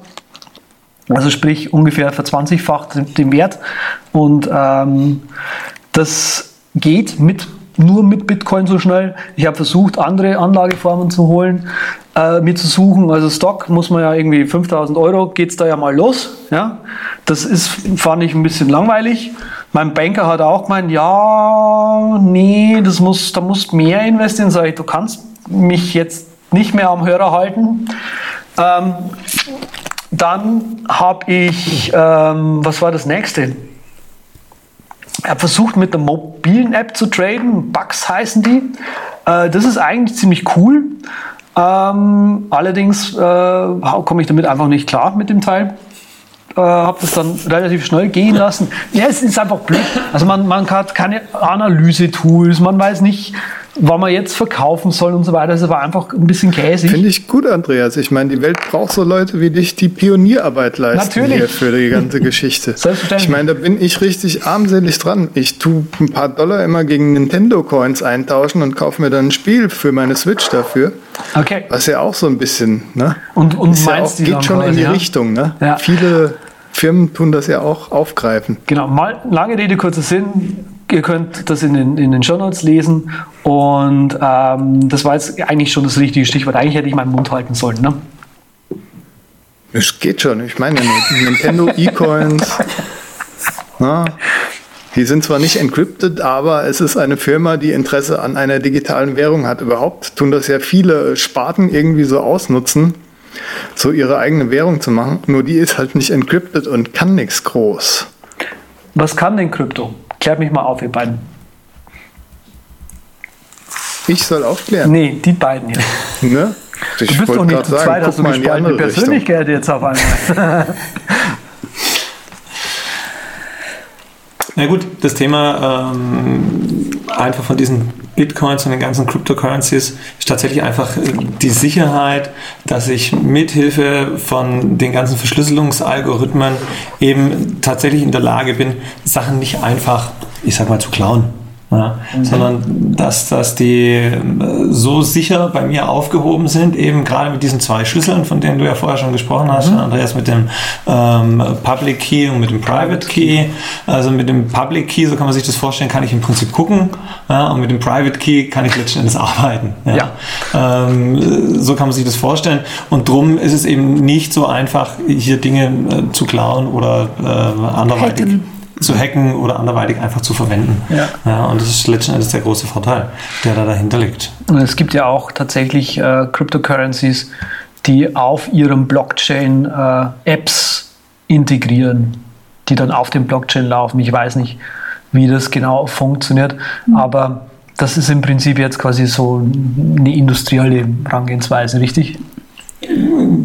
S3: Also sprich ungefähr verzwanzigfacht den Wert. Und ähm, das geht mit, nur mit Bitcoin so schnell. Ich habe versucht, andere Anlageformen zu holen, äh, mir zu suchen. Also Stock muss man ja irgendwie 5000 Euro, geht es da ja mal los. Ja? Das ist, fand ich ein bisschen langweilig. Mein Banker hat auch gemeint, ja, nee, das muss, da musst mehr investieren. Sag ich, du kannst mich jetzt nicht mehr am Hörer halten. Ähm, dann habe ich, ähm, was war das nächste? Habe versucht mit der mobilen App zu traden, Bugs heißen die. Äh, das ist eigentlich ziemlich cool. Ähm, allerdings äh, komme ich damit einfach nicht klar mit dem Teil. Äh, habe das dann relativ schnell gehen lassen. Ja, es ist einfach blöd. Also man, man hat keine Analyse-Tools, man weiß nicht, wann man jetzt verkaufen soll und so weiter. Das war einfach ein bisschen käsig.
S1: Finde ich gut, Andreas. Ich meine, die Welt braucht so Leute wie dich, die Pionierarbeit leisten
S3: Natürlich. hier
S1: für die ganze Geschichte. Selbstverständlich. Ich meine, da bin ich richtig armselig dran. Ich tue ein paar Dollar immer gegen Nintendo-Coins eintauschen und kaufe mir dann ein Spiel für meine Switch dafür.
S3: Okay.
S1: Was ja auch so ein bisschen, ne?
S3: Und, und
S1: ist meinst ja auch, geht schon in die ja? Richtung, ne? Ja. Viele Firmen tun das ja auch aufgreifen.
S3: Genau, mal lange Rede, kurzer Sinn Ihr könnt das in den, in den Show Notes lesen. Und ähm, das war jetzt eigentlich schon das richtige Stichwort. Eigentlich hätte ich meinen Mund halten sollen. Ne?
S1: Es geht schon. Ich meine, Nintendo E-Coins. Die sind zwar nicht encrypted, aber es ist eine Firma, die Interesse an einer digitalen Währung hat. Überhaupt tun das ja viele Sparten irgendwie so ausnutzen, so ihre eigene Währung zu machen. Nur die ist halt nicht encrypted und kann nichts groß.
S3: Was kann denn Krypto? Klärt mich mal auf, ihr beiden.
S1: Ich soll aufklären?
S3: Nee, die beiden hier. ne? Ich du bist doch nicht zu zweit, hast du spaltende Persönlichkeit Richtung. jetzt auf einmal.
S5: Na gut, das Thema ähm, einfach von diesen Bitcoins und den ganzen Cryptocurrencies ist tatsächlich einfach äh, die Sicherheit, dass ich mithilfe von den ganzen Verschlüsselungsalgorithmen eben tatsächlich in der Lage bin, Sachen nicht einfach, ich sag mal, zu klauen ja, mhm. sondern dass, dass die äh, so sicher bei mir aufgehoben sind, eben gerade mit diesen zwei Schlüsseln, von denen du ja vorher schon gesprochen hast, mhm. Andreas, mit dem ähm, Public Key und mit dem Private Key. Also mit dem Public Key, so kann man sich das vorstellen, kann ich im Prinzip gucken ja, und mit dem Private Key kann ich letzten Endes arbeiten. Ja. ja. Ähm, so kann man sich das vorstellen und drum ist es eben nicht so einfach, hier Dinge äh, zu klauen oder äh, anderweitig. Hacken zu hacken oder anderweitig einfach zu verwenden. Ja. ja. und das ist letzten Endes der große Vorteil, der da dahinter liegt.
S3: Und es gibt ja auch tatsächlich äh, Cryptocurrencies, die auf ihrem Blockchain äh, Apps integrieren, die dann auf dem Blockchain laufen. Ich weiß nicht, wie das genau funktioniert, mhm. aber das ist im Prinzip jetzt quasi so eine industrielle Herangehensweise, richtig?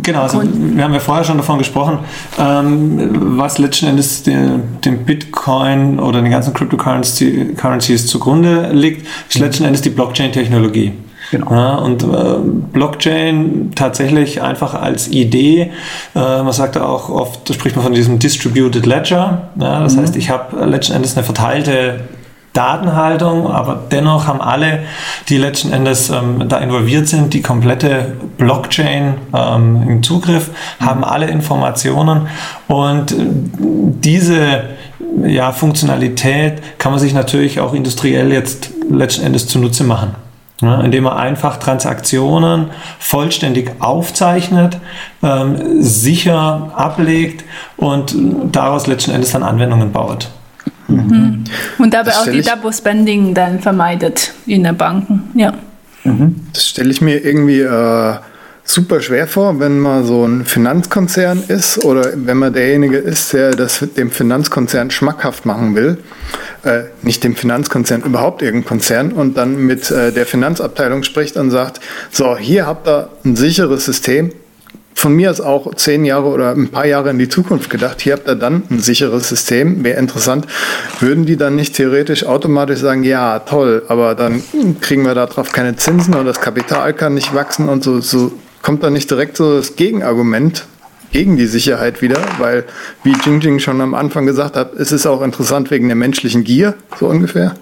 S5: Genau, also wir haben ja vorher schon davon gesprochen, ähm, was letzten Endes dem Bitcoin oder den ganzen Cryptocurrencies zugrunde liegt, ist letzten Endes die Blockchain-Technologie. Genau. Ja, und äh, Blockchain tatsächlich einfach als Idee, äh, man sagt auch oft, da spricht man von diesem Distributed Ledger. Ja, das mhm. heißt, ich habe letzten Endes eine verteilte Datenhaltung, aber dennoch haben alle, die letzten Endes ähm, da involviert sind, die komplette Blockchain ähm, im Zugriff, haben alle Informationen und äh, diese ja, Funktionalität kann man sich natürlich auch industriell jetzt letzten Endes zunutze machen. Ja, indem man einfach Transaktionen vollständig aufzeichnet, ähm, sicher ablegt und daraus letzten Endes dann Anwendungen baut.
S2: Mhm. Und dabei auch die Double Spending dann vermeidet in den Banken. Ja.
S1: Mhm. Das stelle ich mir irgendwie äh, super schwer vor, wenn man so ein Finanzkonzern ist oder wenn man derjenige ist, der das dem Finanzkonzern schmackhaft machen will. Äh, nicht dem Finanzkonzern, überhaupt irgendein Konzern und dann mit äh, der Finanzabteilung spricht und sagt, so, hier habt ihr ein sicheres System, von mir aus auch zehn Jahre oder ein paar Jahre in die Zukunft gedacht. Hier habt ihr dann ein sicheres System, wäre interessant. Würden die dann nicht theoretisch automatisch sagen, ja, toll, aber dann kriegen wir darauf keine Zinsen und das Kapital kann nicht wachsen und so, so kommt dann nicht direkt so das Gegenargument gegen die Sicherheit wieder, weil, wie Jingjing schon am Anfang gesagt hat, ist es auch interessant wegen der menschlichen Gier, so ungefähr?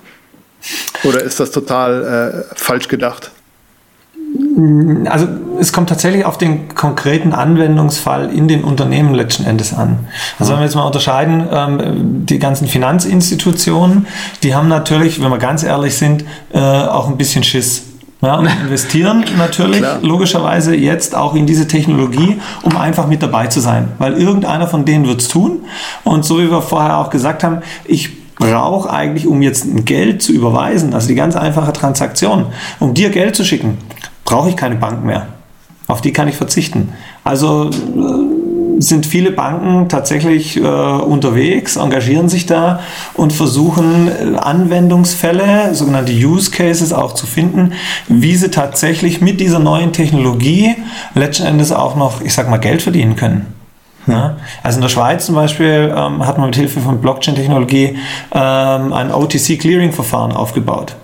S1: Oder ist das total äh, falsch gedacht?
S5: Also es kommt tatsächlich auf den konkreten Anwendungsfall in den Unternehmen letzten Endes an. Also wenn wir jetzt mal unterscheiden, ähm, die ganzen Finanzinstitutionen, die haben natürlich, wenn wir ganz ehrlich sind, äh, auch ein bisschen Schiss. Ja, und investieren natürlich Klar. logischerweise jetzt auch in diese Technologie, um einfach mit dabei zu sein. Weil irgendeiner von denen wird es tun. Und so wie wir vorher auch gesagt haben, ich brauche eigentlich, um jetzt ein Geld zu überweisen, also die ganz einfache Transaktion, um dir Geld zu schicken, brauche ich keine Bank mehr. Auf die kann ich verzichten. Also äh, sind viele Banken tatsächlich äh, unterwegs, engagieren sich da und versuchen äh, Anwendungsfälle, sogenannte Use Cases auch zu finden, wie sie tatsächlich mit dieser neuen Technologie letzten Endes auch noch, ich sag mal, Geld verdienen können. Ja, also in der Schweiz zum Beispiel ähm, hat man mit Hilfe von Blockchain-Technologie ähm, ein OTC-Clearing-Verfahren aufgebaut.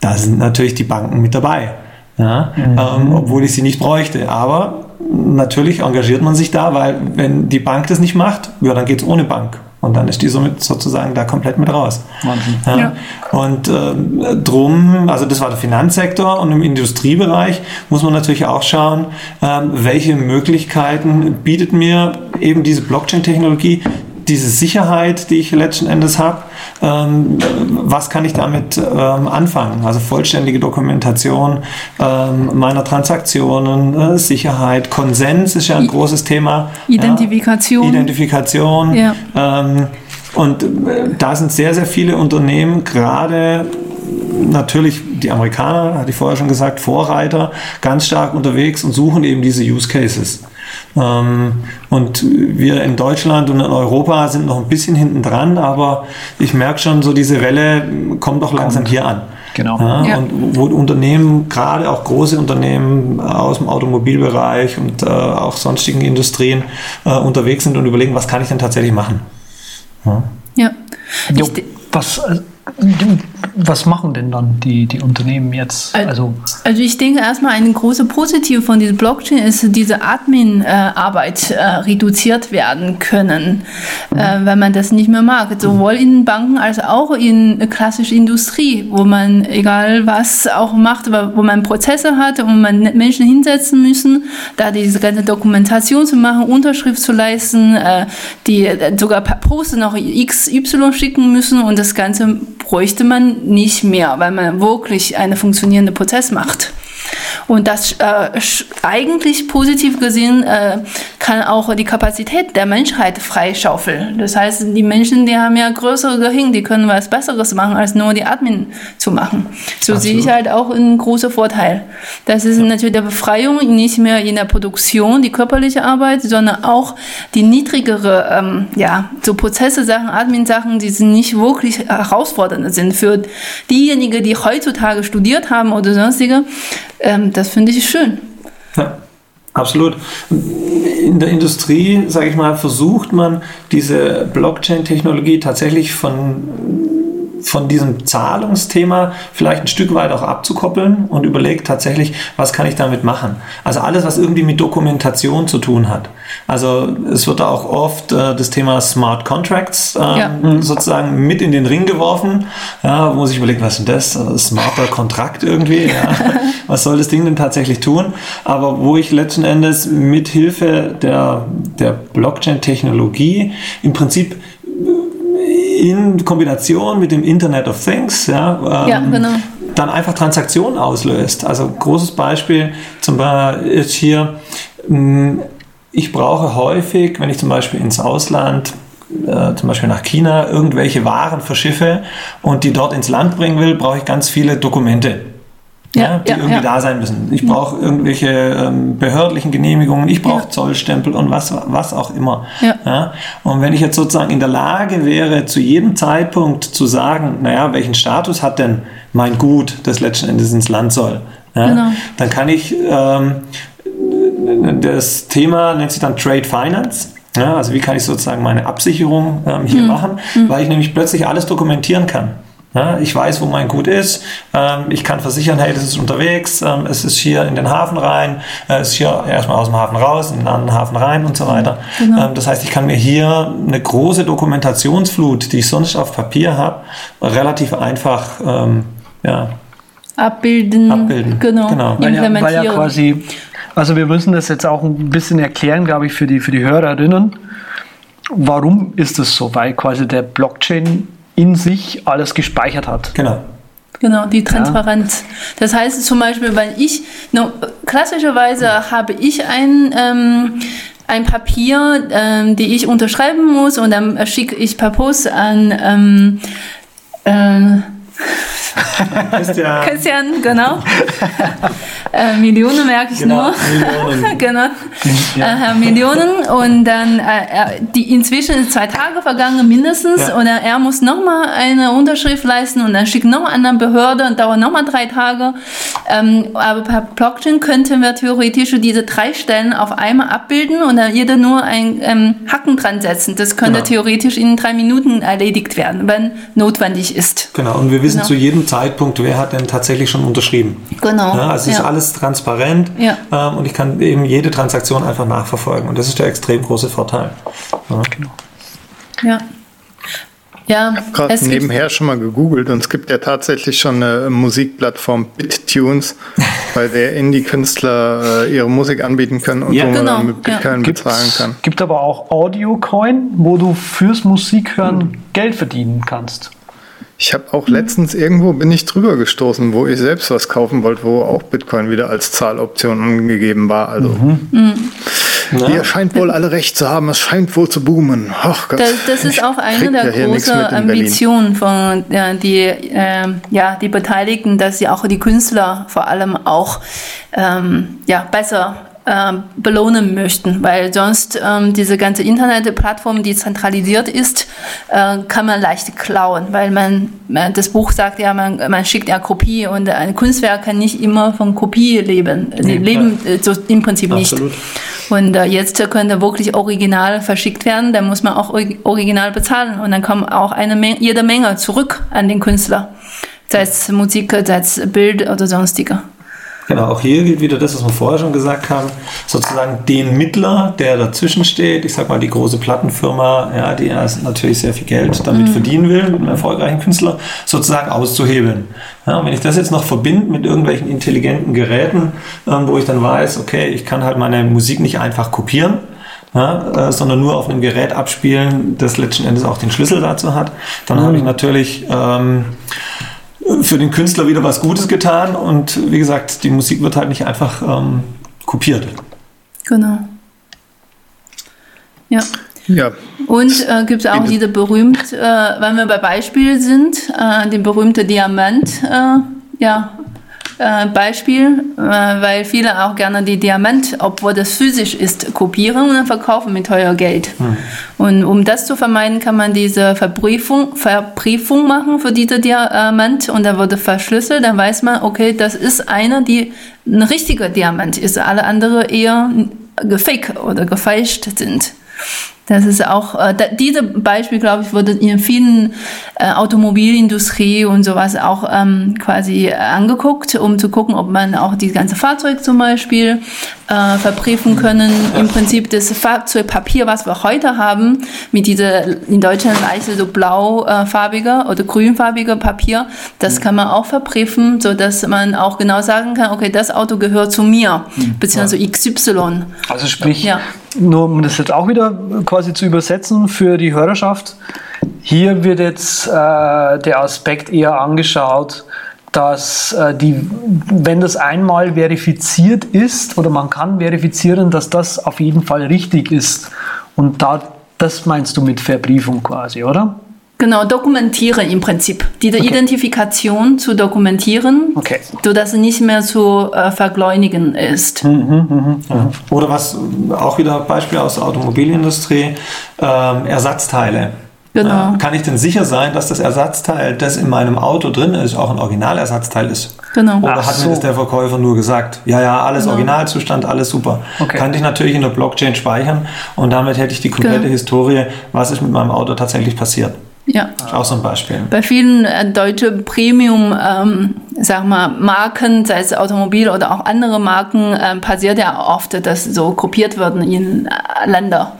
S5: Da sind natürlich die Banken mit dabei ja, mhm. ähm, obwohl ich sie nicht bräuchte. Aber natürlich engagiert man sich da, weil wenn die Bank das nicht macht, ja, dann geht es ohne Bank. Und dann ist die somit sozusagen da komplett mit raus. Ja. Ja. Und äh, drum, also das war der Finanzsektor und im Industriebereich muss man natürlich auch schauen, äh, welche Möglichkeiten bietet mir eben diese Blockchain-Technologie, diese Sicherheit, die ich letzten Endes habe, ähm, was kann ich damit ähm, anfangen? Also vollständige Dokumentation ähm, meiner Transaktionen, äh, Sicherheit, Konsens ist ja ein I großes Thema.
S2: Identifikation.
S5: Ja, Identifikation. Ja. Ähm, und äh, da sind sehr, sehr viele Unternehmen gerade natürlich die Amerikaner, hatte ich vorher schon gesagt, Vorreiter, ganz stark unterwegs und suchen eben diese Use Cases. Ähm, und wir in Deutschland und in Europa sind noch ein bisschen hinten dran, aber ich merke schon, so diese Welle kommt auch langsam hier an.
S3: Genau.
S5: Ja, ja. Und wo Unternehmen, gerade auch große Unternehmen aus dem Automobilbereich und äh, auch sonstigen Industrien äh, unterwegs sind und überlegen, was kann ich denn tatsächlich machen.
S3: Ja. ja. Jo, was, äh, was machen denn dann die, die Unternehmen jetzt?
S2: Also, also ich denke erstmal eine große Positive von dieser Blockchain ist, dass diese Admin-Arbeit äh, reduziert werden können, mhm. äh, wenn man das nicht mehr mag. Sowohl in Banken als auch in klassischer Industrie, wo man egal was auch macht, wo man Prozesse hat und man Menschen hinsetzen müssen, da diese ganze Dokumentation zu machen, Unterschrift zu leisten, äh, die äh, sogar per Post noch XY schicken müssen und das Ganze bräuchte man nicht mehr, weil man wirklich einen funktionierenden Prozess macht. Und das äh, eigentlich positiv gesehen äh, kann auch die Kapazität der Menschheit freischaufeln. Das heißt, die Menschen, die haben ja größere Gehirn, die können was Besseres machen, als nur die Admin zu machen. So Absolut. sehe ich halt auch einen großen Vorteil. Das ist ja. natürlich der Befreiung nicht mehr in der Produktion, die körperliche Arbeit, sondern auch die niedrigere, ähm, ja, so Prozesse, Sachen, Admin-Sachen, die sind nicht wirklich herausfordernd sind für diejenigen, die heutzutage studiert haben oder sonstige ähm, das finde ich schön.
S5: Ja. Absolut. In der Industrie, sage ich mal, versucht man diese Blockchain-Technologie tatsächlich von von diesem Zahlungsthema vielleicht ein Stück weit auch abzukoppeln und überlegt tatsächlich, was kann ich damit machen. Also alles, was irgendwie mit Dokumentation zu tun hat. Also es wird auch oft äh, das Thema Smart Contracts äh, ja. sozusagen mit in den Ring geworfen, ja, wo sich überlegt, was ist denn das? Äh, smarter Kontrakt irgendwie? Ja. was soll das Ding denn tatsächlich tun? Aber wo ich letzten Endes mit Hilfe der, der Blockchain-Technologie im Prinzip in Kombination mit dem Internet of Things, ja, ähm, ja genau. dann einfach Transaktionen auslöst. Also großes Beispiel zum Beispiel ist hier, hm, ich brauche häufig, wenn ich zum Beispiel ins Ausland äh, zum Beispiel nach China irgendwelche Waren verschiffe und die dort ins Land bringen will, brauche ich ganz viele Dokumente. Ja, die ja, irgendwie ja. da sein müssen. Ich brauche irgendwelche ähm, behördlichen Genehmigungen, ich brauche Zollstempel und was, was auch immer. Ja. Und wenn ich jetzt sozusagen in der Lage wäre, zu jedem Zeitpunkt zu sagen, naja, welchen Status hat denn mein Gut, das letzten Endes ins Land soll, genau. dann kann ich ähm, das Thema nennt sich dann Trade Finance. Ja, also wie kann ich sozusagen meine Absicherung ähm, hier mhm. machen, mhm. weil ich nämlich plötzlich alles dokumentieren kann. Ja, ich weiß, wo mein Gut ist. Ähm, ich kann versichern, hey, das ist unterwegs. Ähm, es ist hier in den Hafen rein. Äh, es ist hier erstmal aus dem Hafen raus, in den anderen Hafen rein und so weiter. Genau. Ähm, das heißt, ich kann mir hier eine große Dokumentationsflut, die ich sonst auf Papier habe, relativ einfach ähm, ja,
S2: abbilden.
S5: abbilden.
S2: Genau. genau.
S3: Weil, ja, weil ja quasi, also wir müssen das jetzt auch ein bisschen erklären, glaube ich, für die, für die Hörerinnen. Warum ist es so? Weil quasi der Blockchain in sich alles gespeichert hat.
S5: Genau.
S2: Genau, die Transparenz. Ja. Das heißt zum Beispiel, wenn ich, no, klassischerweise habe ich ein, ähm, ein Papier, ähm, die ich unterschreiben muss und dann schicke ich per Post an ähm, äh, Christian. Christian, genau. äh, Millionen merke ich genau, nur. Millionen. genau. Ja. Äh, Millionen und dann äh, die inzwischen zwei Tage vergangen mindestens ja. und er muss nochmal eine Unterschrift leisten und dann schickt noch eine andere Behörde und dauert nochmal drei Tage. Ähm, aber per Blockchain könnten wir theoretisch diese drei Stellen auf einmal abbilden und dann jeder nur ein ähm, Haken dran setzen. Das könnte genau. theoretisch in drei Minuten erledigt werden, wenn notwendig ist.
S5: Genau, und wir wissen genau. zu jedem Zeitpunkt, wer hat denn tatsächlich schon unterschrieben.
S2: Genau.
S5: Ja, also es ja. ist alles transparent ja. ähm, und ich kann eben jede Transaktion einfach nachverfolgen und das ist der extrem große Vorteil. Ja. Genau.
S2: Ja.
S1: Ja, ich habe gerade nebenher schon mal gegoogelt und es gibt ja tatsächlich schon eine Musikplattform BitTunes, bei der Indie-Künstler äh, ihre Musik anbieten können und ja, wo genau. man dann mit Bitcoin ja. bezahlen kann.
S3: Es gibt aber auch AudioCoin, wo du fürs Musikhören mhm. Geld verdienen kannst.
S1: Ich habe auch letztens irgendwo bin ich drüber gestoßen, wo ich selbst was kaufen wollte, wo auch Bitcoin wieder als Zahloption angegeben war. Also mhm. Mhm. ihr scheint wohl alle recht zu haben. Es scheint wohl zu boomen.
S2: Ach Gott, das, das ist auch eine der großen Ambitionen von ja, die äh, ja die Beteiligten, dass sie auch die Künstler vor allem auch ähm, ja besser belohnen möchten, weil sonst ähm, diese ganze Internetplattform, die zentralisiert ist, äh, kann man leicht klauen, weil man, man, das Buch sagt ja, man, man schickt ja Kopie und ein Kunstwerk kann nicht immer von Kopie leben, nee, leben äh, so im Prinzip Absolut. nicht. Und äh, jetzt könnte wirklich original verschickt werden, dann muss man auch original bezahlen und dann kommt auch eine Menge, jede Menge zurück an den Künstler, sei es Musik, sei es Bild oder sonstiger.
S5: Genau, auch hier gilt wieder das, was wir vorher schon gesagt haben, sozusagen den Mittler, der dazwischen steht, ich sag mal die große Plattenfirma, ja, die natürlich sehr viel Geld damit mhm. verdienen will, mit einem erfolgreichen Künstler, sozusagen auszuhebeln. Ja, wenn ich das jetzt noch verbinde mit irgendwelchen intelligenten Geräten, ähm, wo ich dann weiß, okay, ich kann halt meine Musik nicht einfach kopieren, ja, äh, sondern nur auf einem Gerät abspielen, das letzten Endes auch den Schlüssel dazu hat, dann mhm. habe ich natürlich ähm, für den Künstler wieder was Gutes getan und wie gesagt, die Musik wird halt nicht einfach ähm, kopiert.
S2: Genau. Ja. Ja. Und äh, gibt es auch diese berühmt, äh, wenn wir bei Beispiel sind, äh, den berühmten Diamant, äh, ja, äh, Beispiel, äh, weil viele auch gerne die Diamant, obwohl das physisch ist, kopieren und dann verkaufen mit teuer Geld. Hm. Und um das zu vermeiden, kann man diese Verbriefung, Verbriefung machen für diese Diamant und dann wurde verschlüsselt, dann weiß man, okay, das ist einer, die ein richtiger Diamant ist, alle andere eher gefaked oder gefälscht sind. Das ist auch, äh, da, diese Beispiel, glaube ich, wurde in vielen äh, Automobilindustrie und sowas auch ähm, quasi angeguckt, um zu gucken, ob man auch die ganze Fahrzeug zum Beispiel äh, verbriefen können. Im Prinzip das Fahrzeugpapier, was wir heute haben, mit dieser in Deutschland leichte so blaufarbiger oder grünfarbiger Papier, das mhm. kann man auch verbriefen, so dass man auch genau sagen kann, okay, das Auto gehört zu mir, mhm. beziehungsweise XY.
S3: Also sprich, ja. Nur um das jetzt auch wieder quasi zu übersetzen für die Hörerschaft, hier wird jetzt äh, der Aspekt eher angeschaut, dass äh, die, wenn das einmal verifiziert ist oder man kann verifizieren, dass das auf jeden Fall richtig ist. Und da Das meinst du mit Verbriefung quasi, oder?
S2: Genau, dokumentieren im Prinzip. Diese okay. Identifikation zu dokumentieren, okay. sodass es nicht mehr zu äh, vergleunigen ist. Mhm,
S5: mh, mh. Oder was auch wieder Beispiel aus der Automobilindustrie, ähm, Ersatzteile. Genau. Äh, kann ich denn sicher sein, dass das Ersatzteil, das in meinem Auto drin ist, auch ein Originalersatzteil ist? Genau. Oder Ach hat so. mir das der Verkäufer nur gesagt? Ja, ja, alles genau. Originalzustand, alles super. Okay. Kann ich natürlich in der Blockchain speichern und damit hätte ich die komplette genau. Historie, was ist mit meinem Auto tatsächlich passiert. Ja. Auch so ein Beispiel.
S2: Bei vielen äh, deutschen Premium, ähm, sag mal, Marken, sei es Automobil oder auch andere Marken, äh, passiert ja oft, dass so kopiert werden in äh, Länder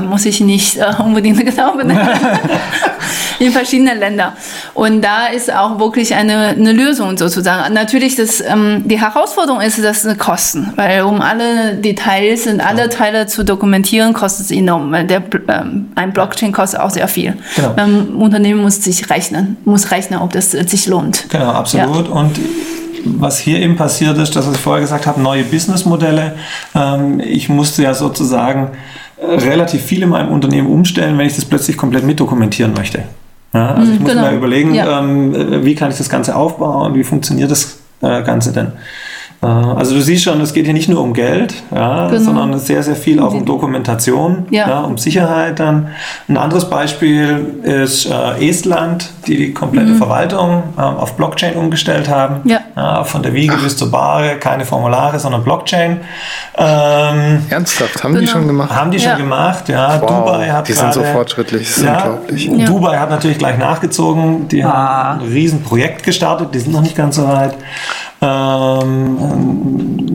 S2: muss ich nicht äh, unbedingt genau benennen, in verschiedenen Ländern. Und da ist auch wirklich eine, eine Lösung sozusagen. Natürlich, das, ähm, die Herausforderung ist, das sind Kosten, weil um alle Details und alle Teile zu dokumentieren, kostet es enorm, weil der, ähm, ein Blockchain kostet auch sehr viel. Genau. Ähm, Unternehmen muss sich rechnen, muss rechnen, ob das sich lohnt.
S5: Genau, absolut. Ja. Und was hier eben passiert ist, das, was ich vorher gesagt habe, neue Businessmodelle. Ähm, ich musste ja sozusagen relativ viel in meinem Unternehmen umstellen, wenn ich das plötzlich komplett mitdokumentieren möchte. Ja, also ich muss genau. mir überlegen, ja. ähm, wie kann ich das Ganze aufbauen, wie funktioniert das äh, Ganze denn. Äh, also du siehst schon, es geht hier nicht nur um Geld, ja, genau. sondern sehr, sehr viel auch um Dokumentation, ja. ja. um Sicherheit dann. Ein anderes Beispiel ist äh, Estland, die die komplette mhm. Verwaltung äh, auf Blockchain umgestellt haben. Ja. ja von der Wiege Ach. bis zur Bahre, keine Formulare, sondern Blockchain.
S1: Ähm, Ernsthaft, haben genau. die schon gemacht?
S5: Haben die schon gemacht, ja.
S1: Wow, Dubai hat Die sind so fortschrittlich, das ist unglaublich.
S5: Dubai hat natürlich gleich nachgezogen, die ah. haben ein Riesenprojekt gestartet, die sind noch nicht ganz so weit. Ähm,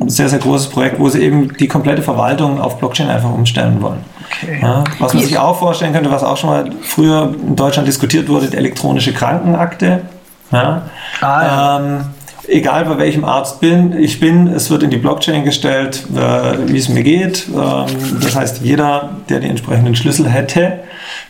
S5: ein sehr, sehr großes Projekt, wo sie eben die komplette Verwaltung auf Blockchain einfach umstellen wollen. Okay. Ja, was man sich auch vorstellen könnte, was auch schon mal früher in Deutschland diskutiert wurde, die elektronische Krankenakte. Ja. Ah, ja. Ähm, egal bei welchem Arzt bin, ich bin, es wird in die Blockchain gestellt, äh, wie es mir geht. Ähm, das heißt, jeder, der die entsprechenden Schlüssel hätte,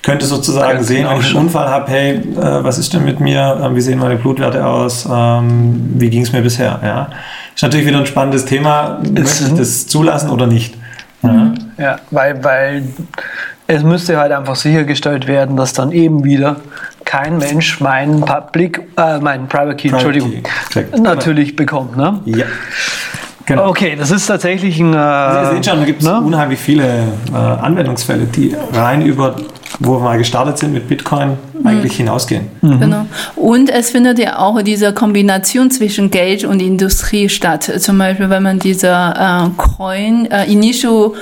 S5: könnte sozusagen sehen, wenn ich einen Unfall habe, hey, äh, was ist denn mit mir, ähm, wie sehen meine Blutwerte aus, ähm, wie ging es mir bisher. Ja? Ist natürlich wieder ein spannendes Thema, möchte ich das zulassen oder nicht.
S3: Ja, ja weil, weil es müsste halt einfach sichergestellt werden, dass dann eben wieder kein Mensch meinen Public, äh, meinen Private Key, Private Entschuldigung, Key. natürlich bekommt. Ne? Ja. Genau. Okay, das ist tatsächlich ein. Äh,
S5: Sie sehen schon, da gibt es ne? unheimlich viele äh, Anwendungsfälle, die rein über, wo wir mal gestartet sind mit Bitcoin, mhm. eigentlich hinausgehen.
S2: Mhm. Genau. Und es findet ja auch diese Kombination zwischen Geld und Industrie statt. Zum Beispiel, wenn man diese äh, Coin, äh, Initial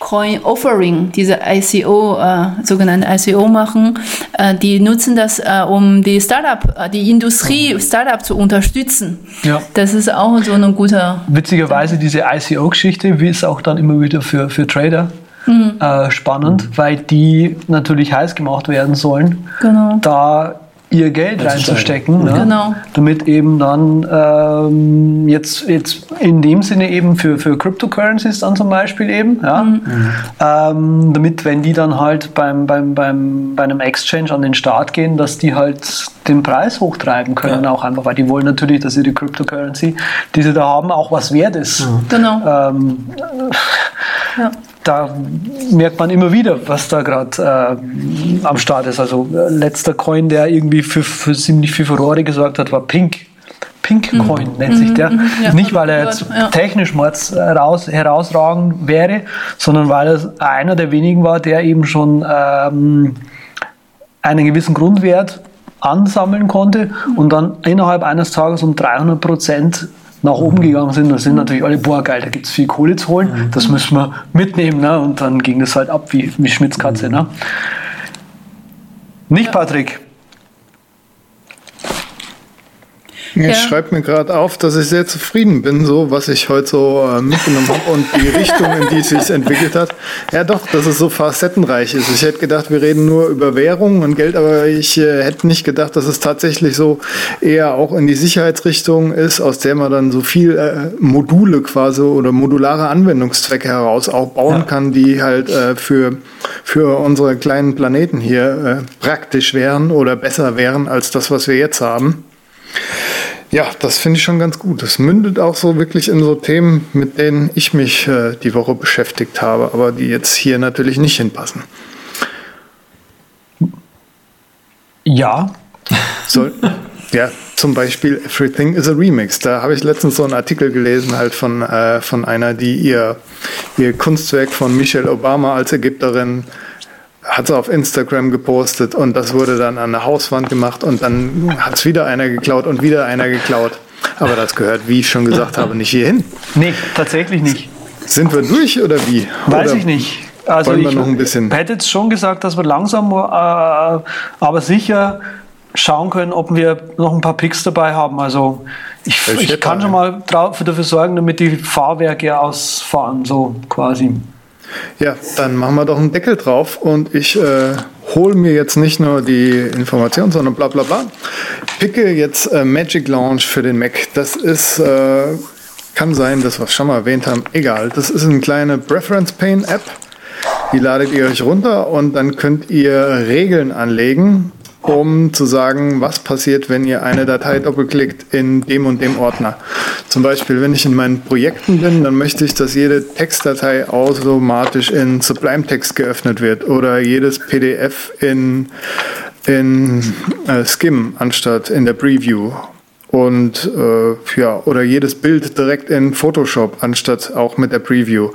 S2: Coin Offering, diese ICO, äh, sogenannte ICO machen, äh, die nutzen das, äh, um die Startup, äh, die Industrie Startup zu unterstützen. Ja. Das ist auch so eine gute.
S3: Witzigerweise diese ICO-Geschichte, wie es auch dann immer wieder für, für Trader mhm. Äh, spannend, weil die natürlich heiß gemacht werden sollen. Genau. Da ihr Geld reinzustecken, ne? genau. damit eben dann ähm, jetzt, jetzt in dem Sinne eben für, für Cryptocurrencies dann zum Beispiel eben, ja, mhm. ähm, damit wenn die dann halt beim, beim, beim, bei einem Exchange an den Start gehen, dass die halt den Preis hochtreiben können ja. auch einfach, weil die wollen natürlich, dass ihre Cryptocurrency, die sie da haben, auch was wert ist. Mhm. Genau. Ähm, ja da merkt man immer wieder, was da gerade äh, am Start ist. Also äh, letzter Coin, der irgendwie für, für ziemlich viel Furore gesorgt hat, war Pink. Pink mhm. Coin mhm. nennt sich der. Mhm. Ja, Nicht, weil er jetzt ja. technisch heraus, herausragend wäre, sondern weil er einer der wenigen war, der eben schon ähm, einen gewissen Grundwert ansammeln konnte und dann innerhalb eines Tages um 300 Prozent nach oben gegangen sind, da sind natürlich alle, boah geil, da gibt es viel Kohle zu holen, mhm. das müssen wir mitnehmen. Ne? Und dann ging das halt ab wie, wie Schmitzkatze. Ne? Nicht, Patrick?
S1: Ich ja. schreibe mir gerade auf, dass ich sehr zufrieden bin, so was ich heute so äh, mitgenommen habe und die Richtung, in die es sich entwickelt hat. Ja, doch, dass es so facettenreich ist. Ich hätte gedacht, wir reden nur über Währung und Geld, aber ich äh, hätte nicht gedacht, dass es tatsächlich so eher auch in die Sicherheitsrichtung ist, aus der man dann so viel äh, Module quasi oder modulare Anwendungszwecke heraus auch bauen ja. kann, die halt äh, für, für unsere kleinen Planeten hier äh, praktisch wären oder besser wären als das, was wir jetzt haben. Ja, das finde ich schon ganz gut. Das mündet auch so wirklich in so Themen, mit denen ich mich äh, die Woche beschäftigt habe, aber die jetzt hier natürlich nicht hinpassen.
S3: Ja.
S1: Soll, ja, zum Beispiel Everything is a Remix. Da habe ich letztens so einen Artikel gelesen, halt von, äh, von einer, die ihr, ihr Kunstwerk von Michelle Obama als Ägypterin hat sie auf Instagram gepostet und das wurde dann an der Hauswand gemacht und dann hat es wieder einer geklaut und wieder einer geklaut. Aber das gehört, wie ich schon gesagt habe, nicht hierhin.
S3: Nee, tatsächlich nicht.
S1: Sind wir durch oder wie?
S3: Weiß
S1: oder
S3: ich nicht. Also ich noch ein bisschen hätte jetzt schon gesagt, dass wir langsam, äh, aber sicher schauen können, ob wir noch ein paar Picks dabei haben. Also ich, ich kann schon mal dafür sorgen, damit die Fahrwerke ausfahren, so quasi.
S1: Ja, dann machen wir doch einen Deckel drauf und ich äh, hole mir jetzt nicht nur die Informationen, sondern bla bla bla. Picke jetzt äh, Magic Launch für den Mac. Das ist, äh, kann sein, dass wir es schon mal erwähnt haben, egal. Das ist eine kleine Preference Pane App. Die ladet ihr euch runter und dann könnt ihr Regeln anlegen, um zu sagen, was passiert, wenn ihr eine Datei doppelklickt in dem und dem Ordner. Zum Beispiel, wenn ich in meinen Projekten bin, dann möchte ich, dass jede Textdatei automatisch in Sublime Text geöffnet wird oder jedes PDF in, in äh, Skim anstatt in der Preview und äh, ja, oder jedes Bild direkt in Photoshop anstatt auch mit der Preview.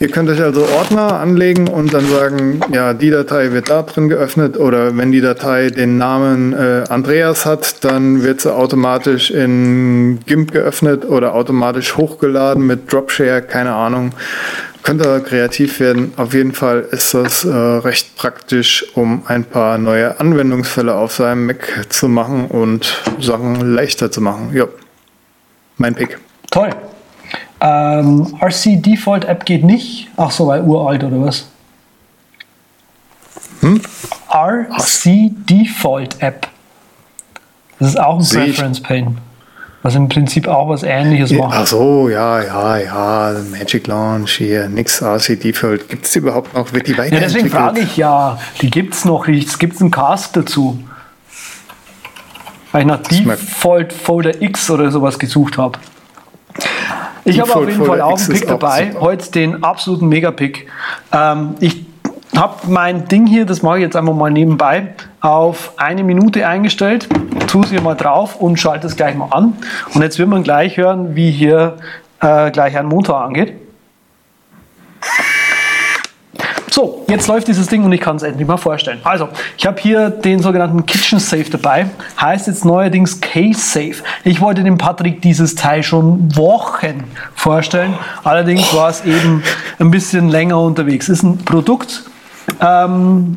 S1: Ihr könnt euch also Ordner anlegen und dann sagen, ja, die Datei wird da drin geöffnet oder wenn die Datei den Namen äh, Andreas hat, dann wird sie automatisch in GIMP geöffnet oder automatisch hochgeladen mit Dropshare, keine Ahnung könnte kreativ werden. Auf jeden Fall ist das äh, recht praktisch, um ein paar neue Anwendungsfälle auf seinem Mac zu machen und Sachen leichter zu machen. Ja, mein Pick.
S3: Toll. Ähm, RC Default App geht nicht. Ach so, weil uralt oder was? Hm? RC Default App. Das ist auch ein Preference Pane. Was im Prinzip auch was ähnliches macht.
S1: Ach so, ja, ja, ja. Magic Launch hier, nix RC Default. Gibt es überhaupt noch? Wird die
S3: weiterentwickelt? Ja, deswegen frage ich ja. Die gibt es noch. Es gibt einen Cast dazu. Weil ich nach Default Folder X oder sowas gesucht habe. Ich habe auf jeden Fall auch einen Pick dabei. Heute den absoluten Megapick. Ähm, ich habe mein Ding hier, das mache ich jetzt einfach mal nebenbei, auf eine Minute eingestellt. Tue es hier mal drauf und schalte es gleich mal an. Und jetzt wird man gleich hören, wie hier äh, gleich ein Motor angeht. So, jetzt läuft dieses Ding und ich kann es endlich mal vorstellen. Also, ich habe hier den sogenannten Kitchen Safe dabei. Heißt jetzt neuerdings Case Safe. Ich wollte dem Patrick dieses Teil schon Wochen vorstellen. Allerdings war es eben ein bisschen länger unterwegs. Ist ein Produkt, ähm,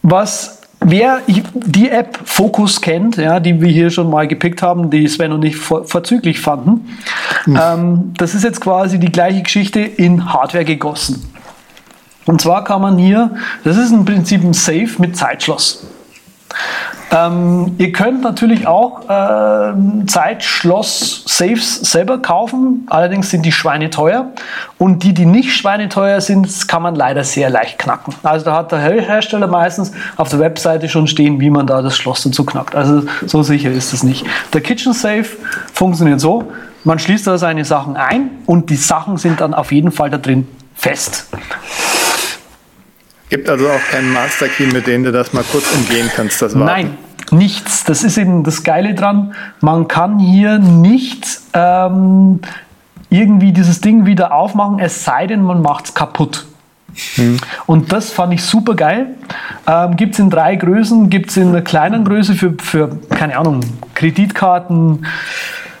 S3: was Wer die App Focus kennt, ja, die wir hier schon mal gepickt haben, die Sven und ich vorzüglich fanden, mhm. ähm, das ist jetzt quasi die gleiche Geschichte in Hardware gegossen. Und zwar kann man hier, das ist im Prinzip ein Safe mit Zeitschloss. Ähm, ihr könnt natürlich auch äh, Zeitschloss-Safes selber kaufen, allerdings sind die Schweine teuer. Und die, die nicht schweineteuer sind, kann man leider sehr leicht knacken. Also da hat der Hersteller meistens auf der Webseite schon stehen, wie man da das Schloss dazu knackt. Also so sicher ist es nicht. Der Kitchen Safe funktioniert so, man schließt da seine Sachen ein und die Sachen sind dann auf jeden Fall da drin fest.
S1: Gibt also auch keinen Master Key, mit dem du das mal kurz umgehen kannst, das
S3: Warten. Nein, nichts. Das ist eben das Geile dran. Man kann hier nicht ähm, irgendwie dieses Ding wieder aufmachen, es sei denn, man macht es kaputt. Hm. Und das fand ich super geil. Ähm, gibt es in drei Größen, gibt es in einer kleinen Größe für, für, keine Ahnung, Kreditkarten,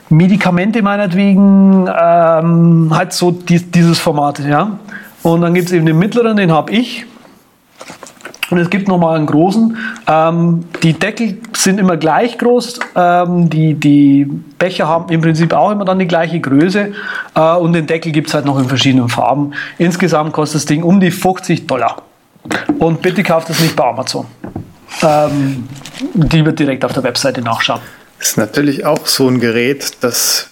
S3: Medikamente meinetwegen, ähm, halt so die, dieses Format, ja. Und dann gibt es eben den mittleren, den habe ich. Und es gibt nochmal einen großen. Ähm, die Deckel sind immer gleich groß. Ähm, die, die Becher haben im Prinzip auch immer dann die gleiche Größe. Äh, und den Deckel gibt es halt noch in verschiedenen Farben. Insgesamt kostet das Ding um die 50 Dollar. Und bitte kauft es nicht bei Amazon. Ähm, die wird direkt auf der Webseite nachschauen.
S1: Ist natürlich auch so ein Gerät, das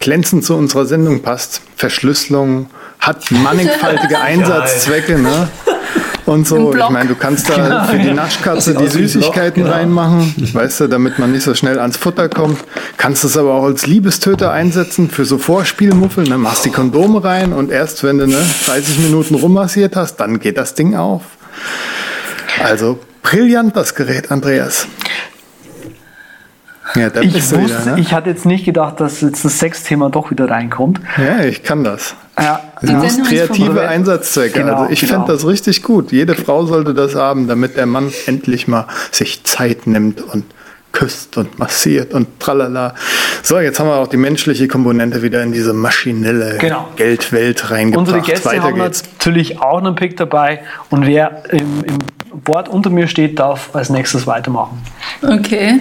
S1: glänzend zu unserer Sendung passt. Verschlüsselung hat mannigfaltige Einsatzzwecke. Ne? und so. Ich meine, du kannst da genau. für die Naschkatze die Süßigkeiten genau. reinmachen, weißt du, damit man nicht so schnell ans Futter kommt. Kannst es aber auch als Liebestöter einsetzen für so Vorspielmuffel. Ne? Machst die Kondome rein und erst wenn du ne, 30 Minuten rummassiert hast, dann geht das Ding auf. Also brillant, das Gerät, Andreas.
S3: Ja, ich, wusste, wieder, ne? ich hatte jetzt nicht gedacht, dass jetzt das Sexthema doch wieder reinkommt.
S1: Ja, ich kann das. Ja, das ja. sind kreative Einsatzzwecke. Genau, also ich genau. finde das richtig gut. Jede Frau sollte das haben, damit der Mann endlich mal sich Zeit nimmt und küsst und massiert und tralala. So, jetzt haben wir auch die menschliche Komponente wieder in diese maschinelle genau. Geldwelt reingebracht.
S3: Unsere Gäste Weiter haben geht's. natürlich auch einen Pick dabei und wer im, im Board unter mir steht, darf als nächstes weitermachen.
S2: Okay.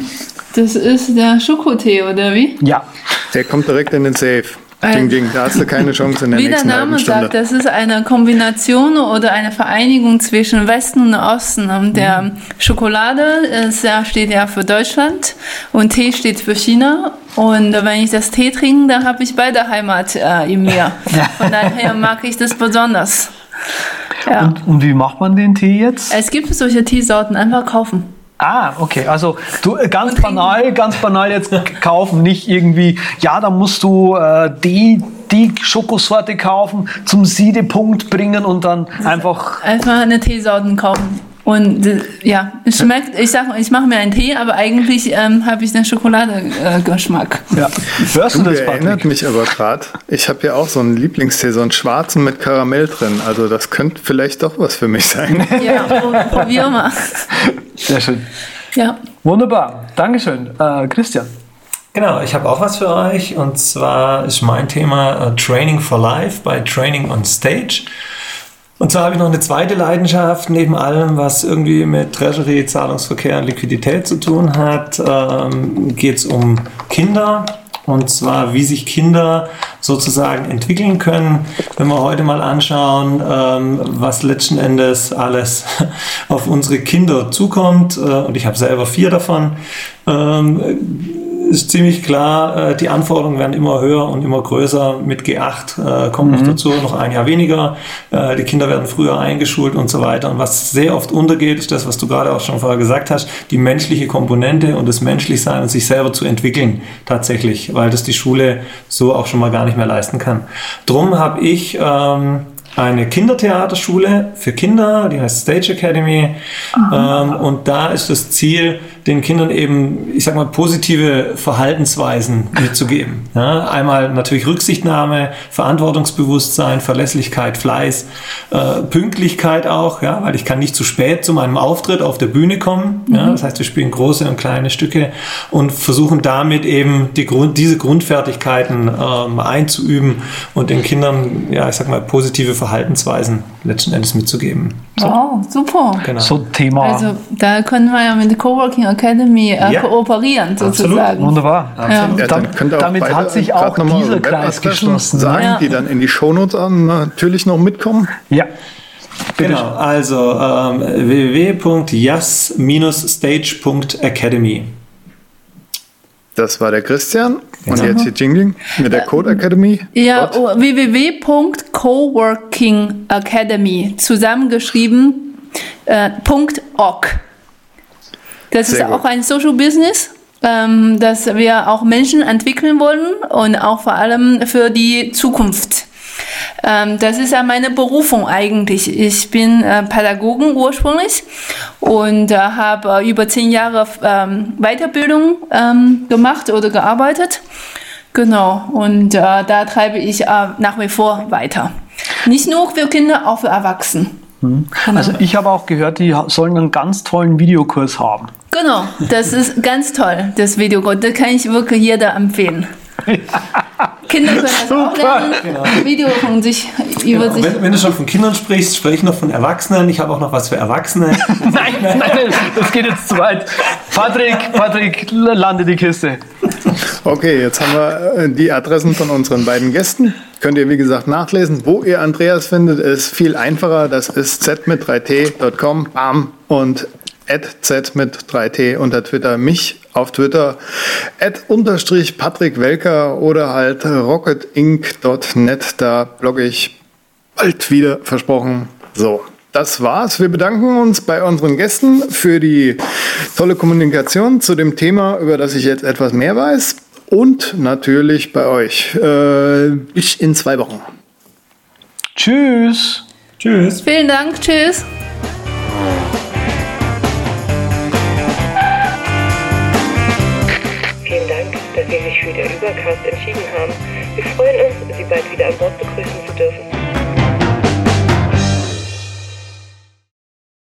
S2: Das ist der Schokotee, oder wie?
S3: Ja.
S1: Der kommt direkt in den Safe. Ding, ding, da hast du keine Chance in der
S2: Wie der Name sagt, das ist eine Kombination oder eine Vereinigung zwischen Westen und Osten. Und der mhm. Schokolade ist, ja, steht ja für Deutschland und Tee steht für China. Und wenn ich das Tee trinke, dann habe ich beide Heimat äh, in mir. Von daher mag ich das besonders.
S3: Ja. Und, und wie macht man den Tee jetzt?
S2: Es gibt solche Teesorten, einfach kaufen.
S3: Ah, okay. Also du äh, ganz banal, ganz banal jetzt kaufen, nicht irgendwie, ja, da musst du äh, die, die Schokosorte kaufen, zum Siedepunkt bringen und dann einfach.
S2: Einfach eine Teesorten kaufen. Und äh, ja, es schmeckt, ich sag, ich mache mir einen Tee, aber eigentlich ähm, habe ich den Schokoladegeschmack.
S1: Äh, ja. Hörst du das, erinnert mich aber gerade, ich habe ja auch so einen Lieblingstee, so einen schwarzen mit Karamell drin. Also das könnte vielleicht doch was für mich sein.
S2: Ja, probier mal.
S3: Sehr schön. Ja. Wunderbar. Dankeschön. Äh, Christian.
S5: Genau, ich habe auch was für euch und zwar ist mein Thema uh, Training for Life bei Training on Stage. Und zwar habe ich noch eine zweite Leidenschaft, neben allem, was irgendwie mit Treasury, Zahlungsverkehr und Liquidität zu tun hat, ähm, geht es um Kinder. Und zwar, wie sich Kinder sozusagen entwickeln können. Wenn wir heute mal anschauen, ähm, was letzten Endes alles auf unsere Kinder zukommt, äh, und ich habe selber vier davon, ähm, ist ziemlich klar, äh, die Anforderungen werden immer höher und immer größer. Mit G8 äh, kommt mhm. noch dazu, noch ein Jahr weniger. Äh, die Kinder werden früher eingeschult und so weiter. Und was sehr oft untergeht, ist das, was du gerade auch schon vorher gesagt hast, die menschliche Komponente und das Menschlichsein und sich selber zu entwickeln tatsächlich, weil das die Schule so auch schon mal gar nicht mehr leisten kann. Drum habe ich ähm, eine Kindertheaterschule für Kinder, die heißt Stage Academy. Ähm, und da ist das Ziel, den Kindern eben, ich sag mal, positive Verhaltensweisen mitzugeben. Ja, einmal natürlich Rücksichtnahme, Verantwortungsbewusstsein, Verlässlichkeit, Fleiß, äh, Pünktlichkeit auch, ja, weil ich kann nicht zu spät zu meinem Auftritt auf der Bühne kommen. Ja, mhm. das heißt, wir spielen große und kleine Stücke und versuchen damit eben die Grund, diese Grundfertigkeiten ähm, einzuüben und den Kindern, ja, ich sag mal, positive Verhaltensweisen letzten Endes mitzugeben.
S2: So. Wow, super.
S3: Genau. So Thema.
S2: Also da können wir ja mit der Coworking Academy äh, ja. kooperieren sozusagen.
S3: Absolut. Wunderbar. Absolut. Ja.
S1: Ja, damit hat sich auch dieser Kreis geschlossen. Sagen, die dann in die Shownotes an, natürlich noch mitkommen.
S3: Ja.
S5: Bitte. Genau, also ähm, www.jas-stage.academy.
S1: Das war der Christian. Und jetzt hier Jingling mit der Code Academy.
S2: Ja, oh, www.coworkingacademy zusammengeschrieben äh, .org. Das Sehr ist gut. auch ein Social Business, ähm, dass wir auch Menschen entwickeln wollen und auch vor allem für die Zukunft. Ähm, das ist ja meine Berufung eigentlich. Ich bin äh, Pädagogen ursprünglich und äh, habe über zehn Jahre ähm, Weiterbildung ähm, gemacht oder gearbeitet. Genau, und äh, da treibe ich äh, nach wie vor weiter. Nicht nur für Kinder, auch für Erwachsene.
S3: Mhm. Also ich habe auch gehört, die sollen einen ganz tollen Videokurs haben.
S2: Genau, das ist ganz toll, das Videokurs. Das kann ich wirklich jeder empfehlen. Kinder können das Super. auch lernen. Genau. Video von sich
S5: über genau. sich. Wenn, wenn, du schon von Kindern sprichst, spreche ich noch von Erwachsenen. Ich habe auch noch was für Erwachsene.
S3: nein, nein, das geht jetzt zu weit. Patrick, Patrick, lande die Kiste.
S1: Okay, jetzt haben wir äh, die Adressen von unseren beiden Gästen. Könnt ihr, wie gesagt, nachlesen. Wo ihr Andreas findet, ist viel einfacher. Das ist z mit 3t.com. Bam. Und z mit 3t unter Twitter. Mich auf Twitter at unterstrich Patrick Welker oder halt rocketinc.net. Da blogge ich bald wieder versprochen. So das war's. Wir bedanken uns bei unseren Gästen für die tolle Kommunikation zu dem Thema, über das ich jetzt etwas mehr weiß. Und natürlich bei euch. Äh, ich in zwei Wochen.
S3: Tschüss.
S2: Tschüss. Vielen Dank. Tschüss.
S4: Vielen Dank, dass Sie sich für den Übercast entschieden haben. Wir freuen uns, Sie bald wieder an Bord begrüßen zu dürfen.